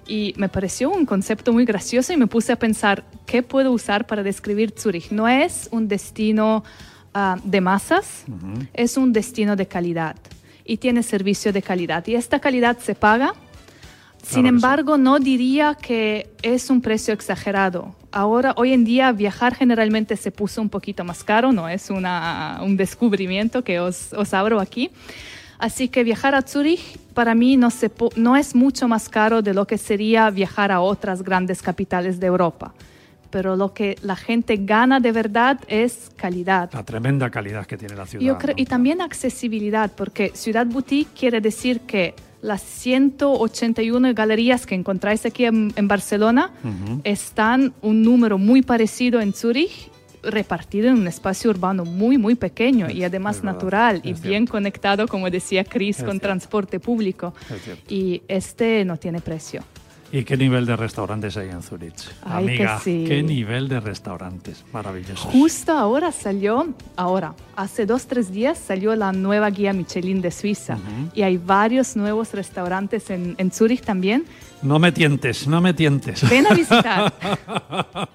Y me pareció un concepto muy gracioso y me puse a pensar, ¿qué puedo usar para describir Zurich? No es un destino ah, de masas, es un destino de calidad y tiene servicio de calidad. Y esta calidad se paga. Sin sí. embargo, no diría que es un precio exagerado. Ahora, hoy en día, viajar generalmente se puso un poquito más caro, no es una- un descubrimiento que os, os abro aquí. Así que viajar a Zurich para mí no, se no es mucho más caro de lo que sería viajar a otras grandes capitales de Europa. Pero lo que la gente gana de verdad es calidad. La tremenda calidad que tiene la ciudad. Yo creo- ¿no? y también accesibilidad, porque Ciudad Boutique quiere decir que las 181 galerías que encontráis aquí en, en Barcelona Ujú. están un número muy parecido en Zurich, repartido en un espacio urbano muy, muy pequeño y además natural y bien conectado, como decía Chris, Es con cierto. transporte público. Es. Y este no tiene precio. ¿Y qué nivel de restaurantes hay en Zurich? Ay, Amiga, sí. qué nivel de restaurantes. Maravilloso. Justo ahora salió, ahora, hace dos, tres días salió la nueva guía Michelin de Suiza y hay varios nuevos restaurantes en, en Zurich también. No me tientes, no me tientes. Ven a visitar.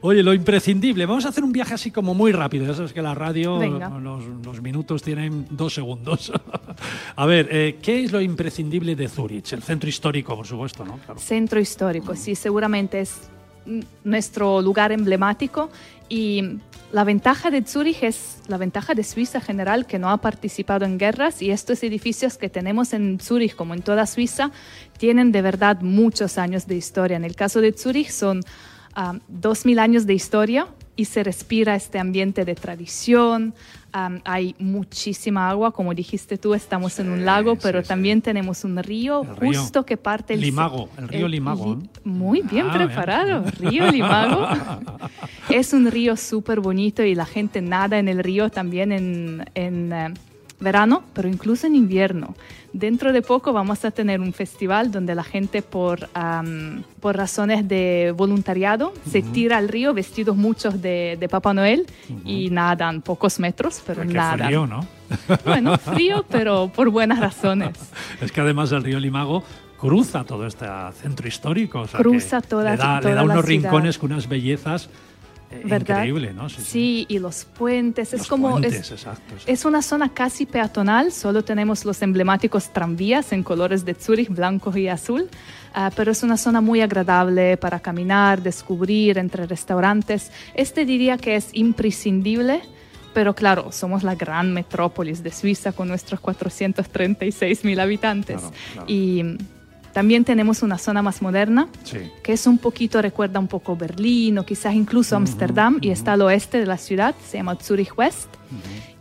Oye, lo imprescindible. Vamos a hacer un viaje así como muy rápido. Ya sabes que la radio, los, los minutos tienen dos segundos. a ver, eh, ¿qué es lo imprescindible de Zurich? El centro histórico, por supuesto, ¿no? Claro. Centro histórico, sí, seguramente es nuestro lugar emblemático y la ventaja de Zurich es la ventaja de Suiza en general que no ha participado en guerras y estos edificios que tenemos en Zurich como en toda Suiza tienen de verdad muchos años de historia. En el caso de Zurich son ah, dos mil años de historia y se respira este ambiente de tradición. Am, hay muchísima agua, como dijiste tú, estamos en un lago, pero también tenemos un río, justo que parte el Limago, el río Limago, Li- Muy bien Ah, bien. preparado, río Limago. es un río súper bonito y la gente nada en el río también en, en, eh, verano, pero incluso en invierno. Dentro de poco vamos a tener un festival donde la gente por, am, por razones de voluntariado se tira al río vestidos muchos de, de Papá Noel y nadan pocos metros, pero Qué nadan. frío, ¿no? Bueno, frío, pero por buenas razones. Es que además el río Limago cruza todo este centro histórico. o sea Cruza toda- le da, le toda da la unos rincones con unas bellezas ¿Verdad? increíbles, ¿no? Sí, sí. Sí, y los puentes. Los es como. puentes, es, exacto, sí. es una zona casi peatonal, solo tenemos los emblemáticos tranvías en colores de Zurich, blanco y azul, ah, pero es una zona muy agradable para caminar, descubrir entre restaurantes. Este diría que es imprescindible. Pero claro, somos la gran metrópolis de Suiza con nuestros 436 mil habitantes. Claro, claro. Y también tenemos una zona más moderna, Sí. que es un poquito, recuerda un poco Berlín o quizás incluso Ámsterdam, y está al oeste de la ciudad, se llama Zurich West,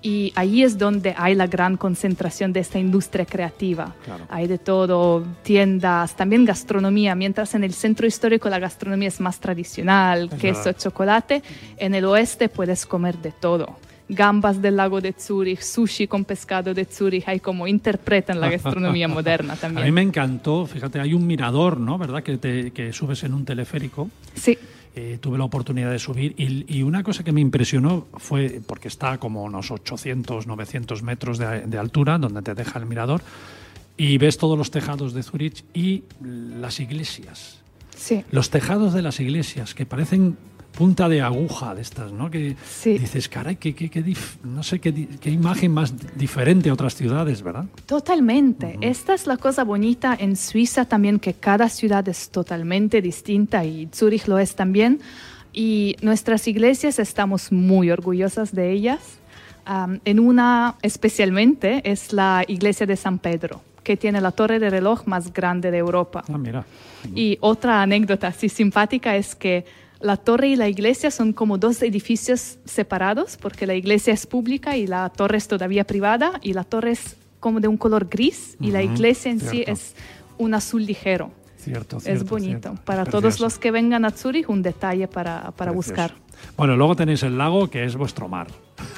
y allí es donde hay la gran concentración de esta industria creativa. Claro. Hay de todo, tiendas, también gastronomía, mientras en el centro histórico la gastronomía es más tradicional, Es queso, verdad. chocolate, en el oeste puedes comer de todo. Gambas del lago de Zurich, sushi con pescado de Zurich, hay como interpretan la gastronomía moderna también. A mí me encantó, fíjate, hay un mirador, ¿no? ¿Verdad? Que, te, que subes en un teleférico. Sí. Eh, tuve la oportunidad de subir y, y, una cosa que me impresionó fue, porque está como unos 800, 900 metros de, de altura, donde te deja el mirador, y ves todos los tejados de Zurich y las iglesias. Sí. Los tejados de las iglesias, que parecen punta de aguja de estas, ¿no? Que sí. dices, caray, qué, qué, qué no sé qué, qué, imagen más diferente a otras ciudades, ¿verdad? Totalmente. Uh -huh. Esta es la cosa bonita en Suiza también, que cada ciudad es totalmente distinta y Zurich lo es también. Y nuestras iglesias estamos muy orgullosas de ellas. Um, en una especialmente es la iglesia de San Pedro que tiene la torre de reloj más grande de Europa. Ah, mira. Y otra anécdota así simpática es que la torre y la iglesia son como dos edificios separados porque la iglesia es pública y la torre es todavía privada y la torre es como de un color gris y uh -huh, la iglesia en cierto. sí es un azul ligero. Cierto, es cierto, bonito. cierto. Para Precioso. todos los que vengan a Zurich, un detalle para, para buscar. Bueno, luego tenéis el lago, que es vuestro mar.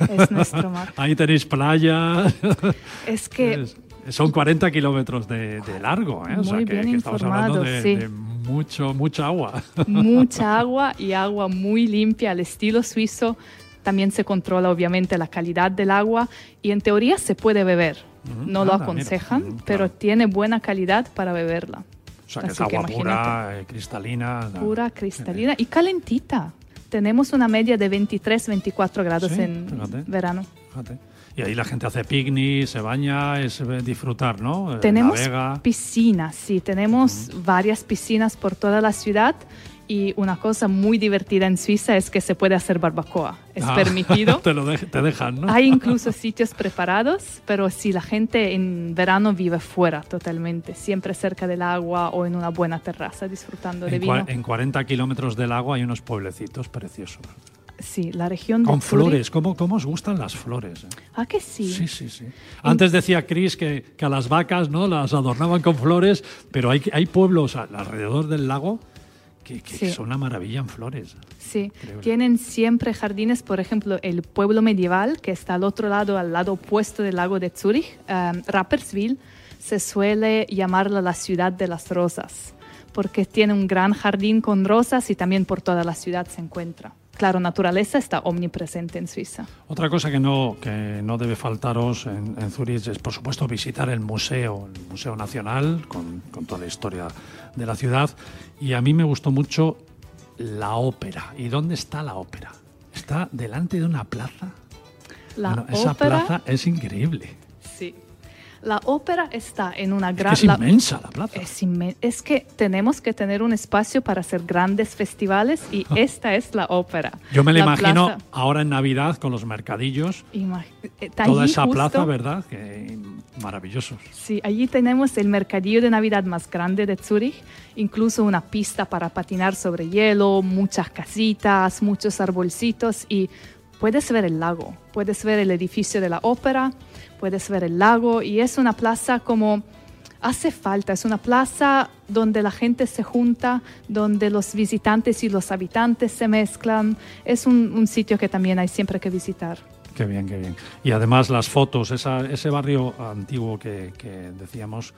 Es nuestro mar. Ahí tenéis playa. Es que... Es- son 40 kilómetros de, de largo, ¿eh? o sea Muy que, bien que estamos hablando de, sí. de mucho, mucha agua. mucha agua y agua muy limpia al estilo suizo. También se controla obviamente la calidad del agua y en teoría se puede beber. No lo aconsejan, mira, pero tiene buena calidad para beberla. O sea que es Así que pura, eh, cristalina. Pura, cristalina y calentita. Tenemos una media de 23-24 grados Sí, en fíjate. verano. Fíjate. Y ahí la gente hace picnic, se baña, es eh, disfrutar, ¿no? Eh, Tenemos piscinas, sí, tenemos varias piscinas por toda la ciudad y una cosa muy divertida en Suiza es que se puede hacer barbacoa. Es Ah, permitido. te lo te dejan, ¿no? Hay incluso sitios preparados, pero si la gente en verano vive fuera totalmente, siempre cerca del agua o en una buena terraza disfrutando de vino. en 40 kilómetros del agua hay unos pueblecitos preciosos. Sí, la región de Con Zurich- flores. ¿Cómo, ¿Cómo os gustan las flores? eh? Ah, que sí. Sí, sí, sí. Antes decía Chris que, que a las vacas no las adornaban con flores, pero hay, hay pueblos alrededor del lago que, que Sí. son una maravilla en flores. Sí, Increíble. tienen siempre jardines, por ejemplo, el pueblo medieval, que está al otro lado, al lado opuesto del lago de Zurich, um, Rapperswil, se suele llamarla la ciudad de las rosas, porque tiene un gran jardín con rosas y también por toda la ciudad se encuentra. Claro, naturaleza está omnipresente en Suiza. Otra cosa que no, que no debe faltaros en, en Zurich es, por supuesto, visitar el museo, el Museo Nacional, con, con toda la historia de la ciudad. Y a mí me gustó mucho la ópera. ¿Y dónde está la ópera? Está delante de una plaza. La Bueno, esa plaza es increíble. sí. La ópera está en una Es, gran... que es la- inmensa la plaza. Es, inmen- es que tenemos que tener un espacio para hacer grandes festivales y esta es la ópera. Yo me la, imagino plaza- ahora en Navidad con los mercadillos, Ima- eh, toda allí esa justo- plaza, ¿verdad? Que maravillosos. Sí, allí tenemos el mercadillo de Navidad más grande de Zurich, incluso una pista para patinar sobre hielo, muchas casitas, muchos arbolcitos y puedes ver el lago, puedes ver el edificio de la ópera, puedes ver el lago y es una plaza como hace falta, es una plaza donde la gente se junta, donde los visitantes y los habitantes se mezclan, es un, sitio que también hay siempre que visitar. Qué bien, qué bien. Y además las fotos, ese barrio antiguo que decíamos,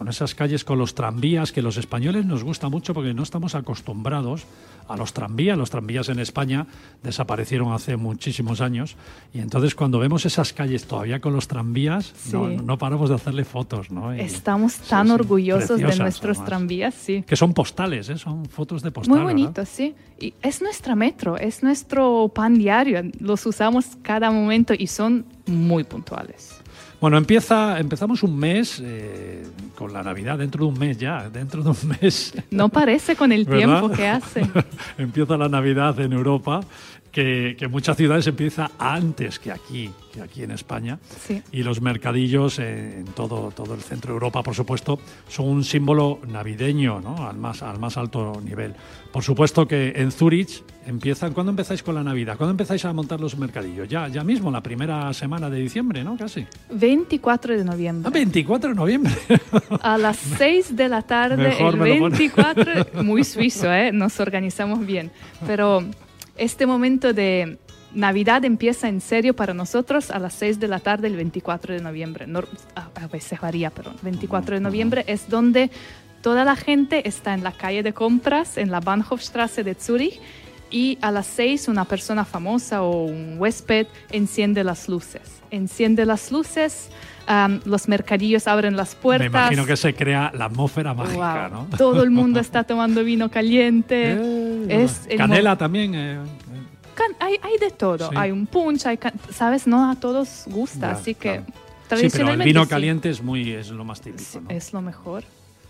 con esas calles, con los tranvías, que los españoles nos gusta mucho porque no estamos acostumbrados a los tranvías. Los tranvías en España desaparecieron hace muchísimos años y entonces cuando vemos esas calles todavía con los tranvías, no, Sí. no paramos de hacerle fotos, ¿no? Y- Estamos tan sí, orgullosos de nuestros además. tranvías, sí. que son postales, ¿eh? son fotos de postal. Muy ¿verdad? bonito, sí. Y es nuestra metro, es nuestro pan diario. Los usamos cada momento y son muy puntuales. Bueno, empieza, empezamos un mes eh, con la Navidad, dentro de un mes ya, dentro de un mes. No parece con el ¿Verdad? tiempo que hace. empieza la Navidad en Europa, que, que muchas ciudades empieza antes que aquí, que aquí en España. Sí. Y los mercadillos en todo, todo el centro de Europa, por supuesto, son un símbolo navideño ¿no? al, más, al más alto nivel. Por supuesto que en Zurich empiezan. ¿Cuándo empezáis con la Navidad? ¿Cuándo empezáis a montar los mercadillos? Ya, ya mismo, la primera semana de diciembre, ¿no? Casi. 24 de noviembre. Ah, 24 de noviembre. A las 6 de la tarde, Mejor el me lo pone. 24, muy suizo, ¿eh? nos organizamos bien. Pero este momento de Navidad empieza en serio para nosotros a las 6 de la tarde el 24 de noviembre. a, veces varía, pero el 24 de noviembre es donde toda la gente está en la calle de compras, en la Bahnhofstrasse de Zurich, y a las 6 una persona famosa o un huésped enciende las luces. Enciende las luces, los mercadillos abren las puertas. Me imagino que se crea la atmósfera mágica, ¿no? Todo el mundo está tomando vino caliente. Es canela también. Eh, hay, hay, de todo. Hay un punch, hay sabes, no a todos gusta, así que tradicionalmente. Sí, pero el vino caliente es muy es lo más típico. Es lo mejor.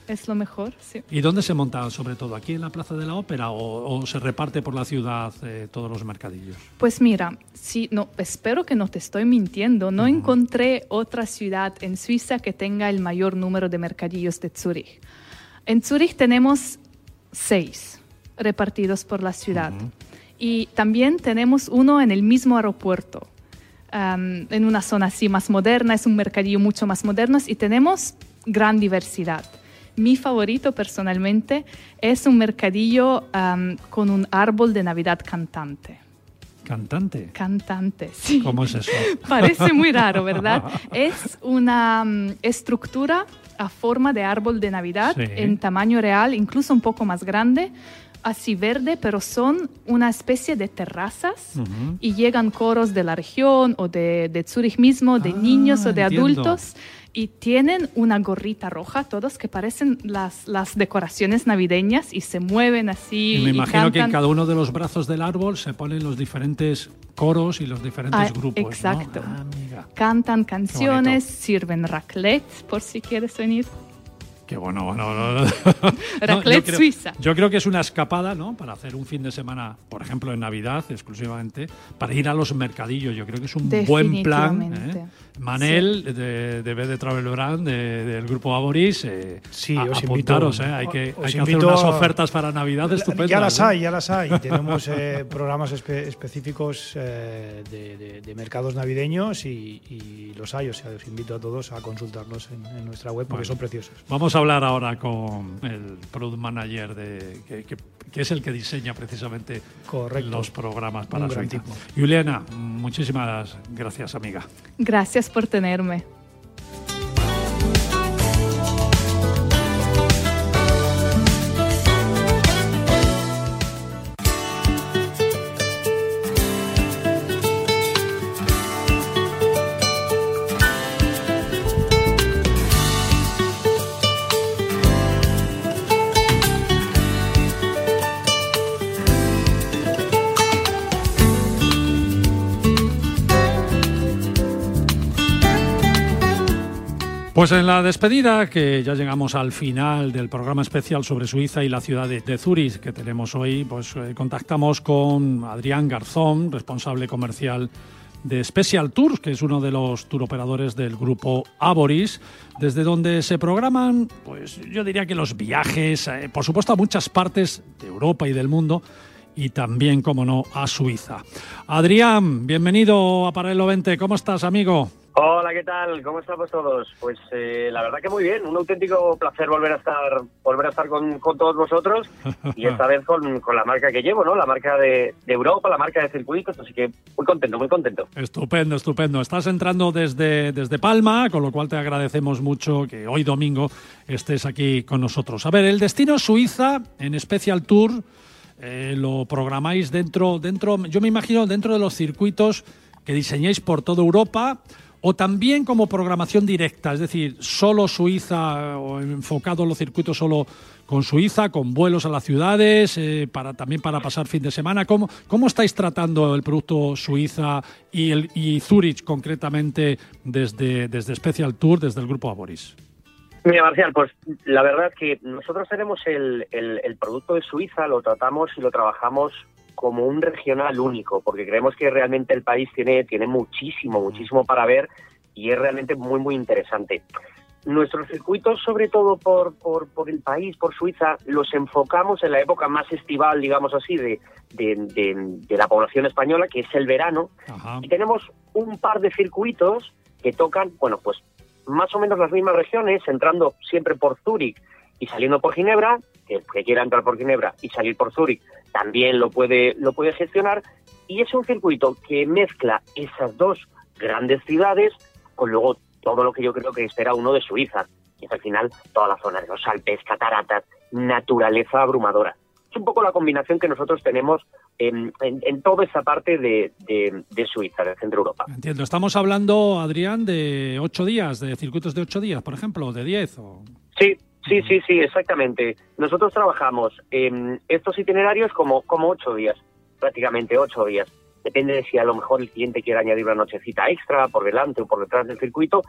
Es lo mejor, sí. ¿Y dónde se monta sobre todo? ¿Aquí en la Plaza de la Ópera o, se reparte por la ciudad eh, todos los mercadillos? Pues mira, sí, no, espero que no te estoy mintiendo. No encontré otra ciudad en Suiza que tenga el mayor número de mercadillos de Zurich. En Zurich tenemos seis repartidos por la ciudad. Y también tenemos uno en el mismo aeropuerto, en una zona así más moderna, es un mercadillo mucho más moderno y tenemos gran diversidad. Mi favorito personalmente es un mercadillo con un árbol de Navidad cantante. ¿Cantante? Cantante, sí. ¿Cómo es eso? Parece muy raro, ¿verdad? es una estructura a forma de árbol de Navidad en tamaño real, incluso un poco más grande, así verde, pero son una especie de terrazas y llegan coros de la región o de, de Zurich mismo, de ah, niños o de adultos y tienen una gorrita roja, todos que parecen las, las decoraciones navideñas y se mueven así. Y me imagino que en cada uno de los brazos del árbol se ponen los diferentes coros y los diferentes ah, grupos. Exacto. Ah, Cantan canciones, sirven raclette por si quieres venir. Qué bueno, bueno. Raclette Suiza. Yo creo que es una escapada, ¿no? Para hacer un fin de semana, por ejemplo, en Navidad exclusivamente, para ir a los mercadillos. Yo creo que es un buen plan. ¿eh? Manel, de, de B de Travel Brand, del grupo Aboris, eh, sí, os apuntaros, eh, hay que, hay que hacer unas ofertas para Navidad estupendas. Ya las hay, ya las hay. Tenemos eh, programas específicos eh, de, de, mercados navideños y, y, los hay. O sea, os invito a todos a consultarlos en, nuestra web porque son preciosos. Vamos a hablar ahora con el Product Manager de, que, que, es el que diseña precisamente los programas para su equipo. Juliana, muchísimas gracias, amiga. Gracias por tenerme. Pues en la despedida, que ya llegamos al final del programa especial sobre Suiza y la ciudad de, Zurich que tenemos hoy, pues eh, contactamos con Adrián Garzón, responsable comercial de Special Tours, que es uno de los turoperadores del grupo Aboris, desde donde se programan, pues yo diría que los viajes, eh, por supuesto, a muchas partes de Europa y del mundo, y también, como no, a Suiza. Adrián, bienvenido a Paralelo 20. ¿Cómo estás, amigo? Hola, ¿qué tal? ¿Cómo estamos todos? Pues eh, la verdad que muy bien, un auténtico placer volver a estar, volver a estar con, todos vosotros y esta vez con, la marca que llevo, ¿no? La marca de, Europa, la marca de circuitos, así que muy contento, muy contento. Estupendo, estupendo. Estás entrando desde, desde Palma, con lo cual te agradecemos mucho que hoy domingo estés aquí con nosotros. A ver, el destino Suiza en Special Tour eh, lo programáis dentro, dentro, yo me imagino dentro de los circuitos que diseñáis por toda Europa o también como programación directa, es decir, solo Suiza o enfocado en los circuitos solo con Suiza, con vuelos a las ciudades, eh, para, también para pasar fin de semana. ¿Cómo, ¿Cómo estáis tratando el producto Suiza y, el, y Zurich concretamente desde, desde Special Tour, desde el grupo Aboris? Mira, Marcial, pues la verdad que nosotros tenemos el, el producto de Suiza, lo tratamos y lo trabajamos como un regional único, porque creemos que realmente el país tiene, tiene muchísimo, muchísimo para ver y es realmente muy, muy interesante. Nuestros circuitos, sobre todo por, por, por, el país, por Suiza, los enfocamos en la época más estival, digamos así, de, de, la población española, que es el verano. Y tenemos un par de circuitos que tocan, bueno, pues más o menos las mismas regiones, entrando siempre por Zúrich y saliendo por Ginebra, que, quiera entrar por Ginebra y salir por Zúrich también lo puede, lo puede gestionar. Y es un circuito que mezcla esas dos grandes ciudades con luego todo lo que yo creo que espera uno de Suiza, que es al final toda la zona de los Alpes, cataratas, naturaleza abrumadora. Es un poco la combinación que nosotros tenemos en, toda esa parte de, Suiza, de Centro Europa. Entiendo. Estamos hablando, Adrián, de ocho días, de circuitos de ocho días, por ejemplo, de diez. O... Sí, sí, sí, sí, exactamente. Nosotros trabajamos en estos itinerarios como, como ocho días, prácticamente ocho días. Depende de si a lo mejor el cliente quiere añadir una nochecita extra por delante o por detrás del circuito,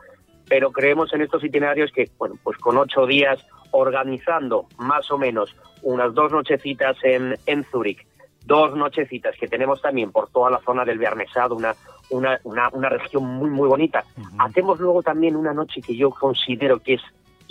pero creemos en estos itinerarios que, bueno, pues con ocho días organizando más o menos unas dos nochecitas en, en Zúrich, dos nochecitas que tenemos también por toda la zona del Bernesado, una, una, una, región muy, muy bonita. Hacemos luego también una noche que yo considero que es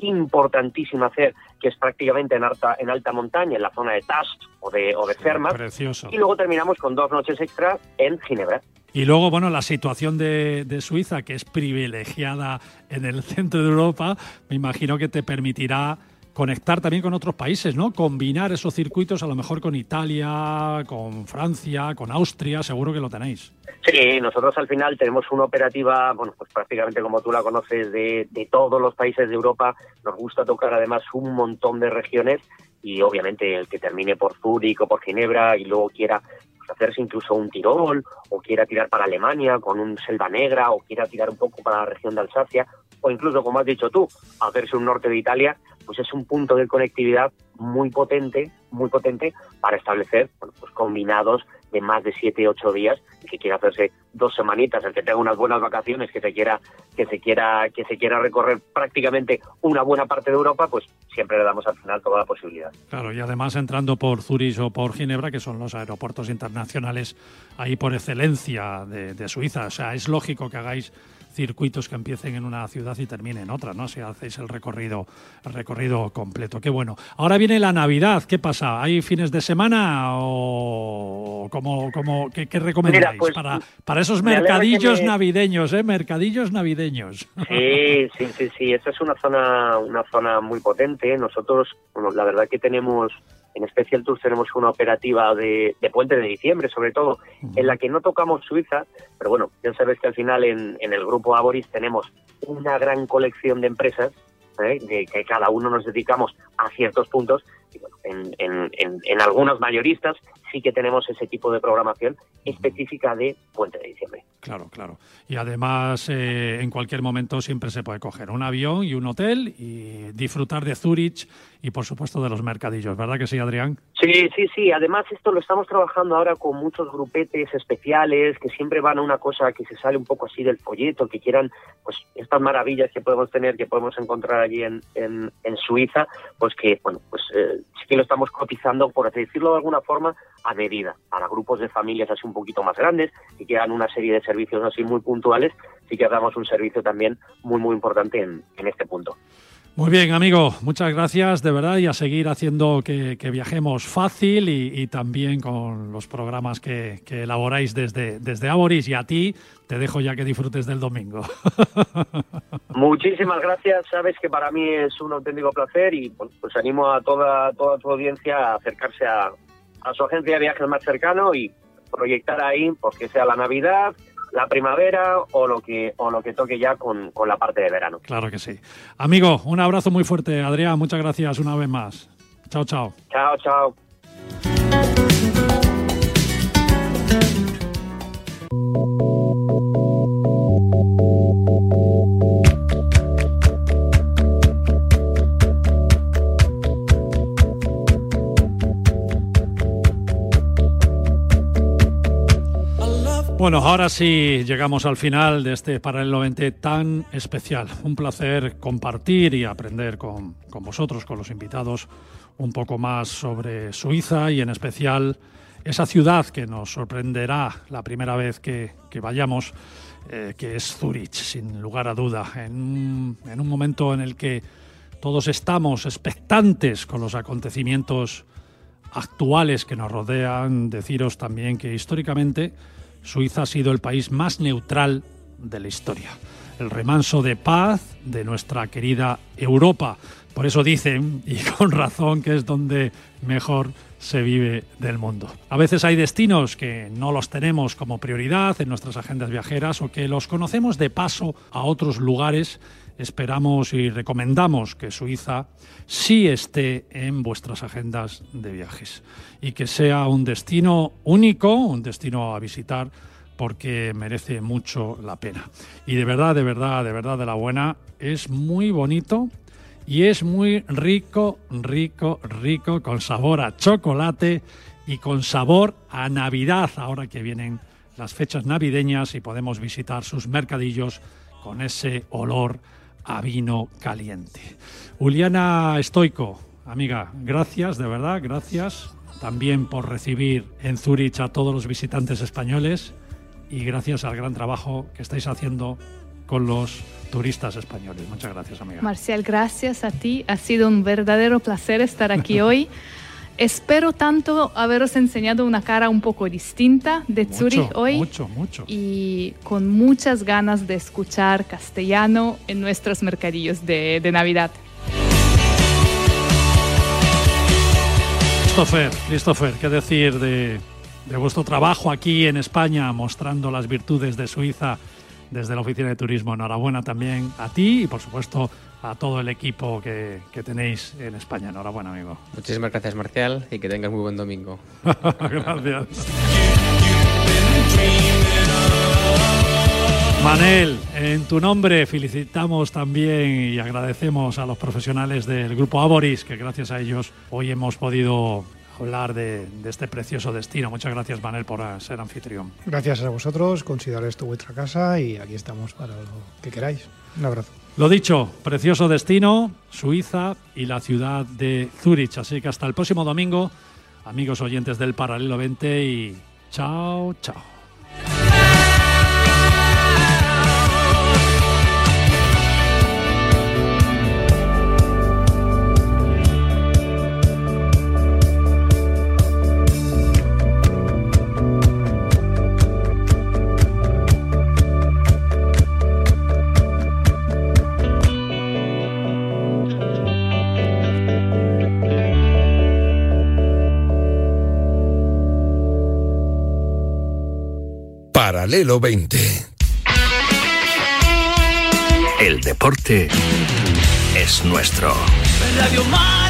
importantísima hacer, que es prácticamente en alta, en alta montaña, en la zona de Tast o de, o de Fermat. Precioso. Y luego terminamos con dos noches extra en Ginebra. Y luego, bueno, la situación de, de, Suiza, que es privilegiada en el centro de Europa, me imagino que te permitirá conectar también con otros países, ¿no? Combinar esos circuitos a lo mejor con Italia, con Francia, con Austria, seguro que lo tenéis. Sí, nosotros al final tenemos una operativa, bueno, pues prácticamente como tú la conoces, de, de todos los países de Europa. Nos gusta tocar además un montón de regiones y obviamente el que termine por Zúrich o por Ginebra y luego quiera hacerse incluso un Tirol o quiera tirar para Alemania con un Selva Negra o quiera tirar un poco para la región de Alsacia o incluso, como has dicho tú, hacerse un norte de Italia, pues es un punto de conectividad muy potente, muy potente para establecer pues combinados de más de siete, ocho días, que quiera hacerse dos semanitas, el que tenga unas buenas vacaciones, que se quiera, que se quiera, que se quiera recorrer prácticamente una buena parte de Europa, pues siempre le damos al final toda la posibilidad. Claro, y además entrando por Zurich o por Ginebra, que son los aeropuertos internacionales ahí por excelencia de, de Suiza. O sea, es lógico que hagáis circuitos que empiecen en una ciudad y terminen en otra, ¿no? Si hacéis el recorrido, el recorrido completo. Qué bueno. Ahora viene la Navidad. ¿Qué pasa? ¿Hay fines de semana o cómo, cómo, qué, recomendáis pues, para, para esos mercadillos navideños, eh? Mercadillos navideños. Sí, sí, sí, sí. Esta es una zona, una zona muy potente. Nosotros, bueno, la verdad que tenemos en Special Tours tenemos una operativa de, puente de diciembre, sobre todo, en la que no tocamos Suiza, pero bueno, ya sabes que al final en, en el grupo Aboris tenemos una gran colección de empresas, ¿eh? de que cada uno nos dedicamos a ciertos puntos, y bueno, en, en, en algunos mayoristas sí que tenemos ese tipo de programación específica de puente de diciembre. Claro, claro. Y además, eh, en cualquier momento siempre se puede coger un avión y un hotel y disfrutar de Zurich y, por supuesto, de los mercadillos. ¿Verdad que sí, Adrián? Sí, sí, sí. Además, esto lo estamos trabajando ahora con muchos grupetes especiales que siempre van a una cosa que se sale un poco así del folleto, que quieran, pues, estas maravillas que podemos tener, que podemos encontrar allí en, en, Suiza, pues que, bueno, pues eh, sí que lo estamos cotizando, por decirlo de alguna forma, a medida. Para grupos de familias así un poquito más grandes, y que dan una serie de servicios así muy puntuales, sí que damos un servicio también muy, muy importante en, este punto. Muy bien, amigo, muchas gracias de verdad y a seguir haciendo que, viajemos fácil y, también con los programas que, elaboráis desde, desde Aboris y a ti te dejo ya que disfrutes del domingo. Muchísimas gracias, sabes que para mí es un auténtico placer y pues animo a toda, toda tu audiencia a acercarse a, a su agencia de viajes más cercano y proyectar ahí, porque sea la Navidad, la primavera o lo que o lo que toque ya con, con la parte de verano. Claro que sí. Amigo, un abrazo muy fuerte. Adrián, muchas gracias una vez más. Chao, chao. Chao, chao. Bueno, ahora sí llegamos al final de este Paralelo 20 tan especial. Un placer compartir y aprender con, vosotros, con los invitados, un poco más sobre Suiza y en especial esa ciudad que nos sorprenderá la primera vez que, vayamos, eh, que es Zurich, sin lugar a duda, en, en un momento en el que todos estamos expectantes con los acontecimientos actuales que nos rodean. Deciros también que históricamente Suiza ha sido el país más neutral de la historia. El remanso de paz de nuestra querida Europa. Por eso dicen, y con razón, que es donde mejor se vive del mundo. A veces hay destinos que no los tenemos como prioridad en nuestras agendas viajeras o que los conocemos de paso a otros lugares. Esperamos y recomendamos que Suiza sí esté en vuestras agendas de viajes y que sea un destino único, un destino a visitar porque merece mucho la pena. Y de verdad, de verdad, de verdad, de la buena, es muy bonito y es muy rico, rico, rico, con sabor a chocolate y con sabor a Navidad, ahora que vienen las fechas navideñas y podemos visitar sus mercadillos con ese olor a vino caliente. Juliana Stoico, amiga, gracias, de verdad, gracias también por recibir en Zurich a todos los visitantes españoles y gracias al gran trabajo que estáis haciendo con los turistas españoles. Muchas gracias, amiga. Marcial, gracias a ti. Ha sido un verdadero placer estar aquí hoy. Espero tanto haberos enseñado una cara un poco distinta de Zurich hoy. Mucho, mucho. Y con muchas ganas de escuchar castellano en nuestros mercadillos de, de Navidad. Christopher, Christopher, ¿qué decir de, de vuestro trabajo aquí en España mostrando las virtudes de Suiza desde la Oficina de Turismo. Enhorabuena también a ti y, por supuesto, a todo el equipo que, que tenéis en España. Enhorabuena, amigo. Muchísimas gracias, Marcial, y que tengas muy buen domingo. gracias. Manel, en tu nombre felicitamos también y agradecemos a los profesionales del grupo Aboris, que gracias a ellos hoy hemos podido hablar de, de, este precioso destino. Muchas gracias, Manel, por ser anfitrión. Gracias a vosotros, considerad esto vuestra casa y aquí estamos para lo que queráis. Un abrazo. Lo dicho, precioso destino, Suiza y la ciudad de Zurich. Así que hasta el próximo domingo, amigos oyentes del Paralelo 20 y chao, chao. Paralelo 20. El deporte es nuestro. Radio Marca.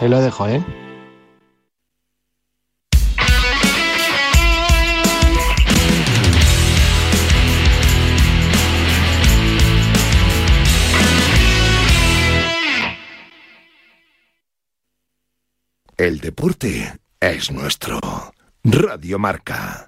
ahí lo dejo, ¿eh? El deporte es nuestro. Radio Marca.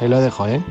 ahí lo dejo, ¿eh?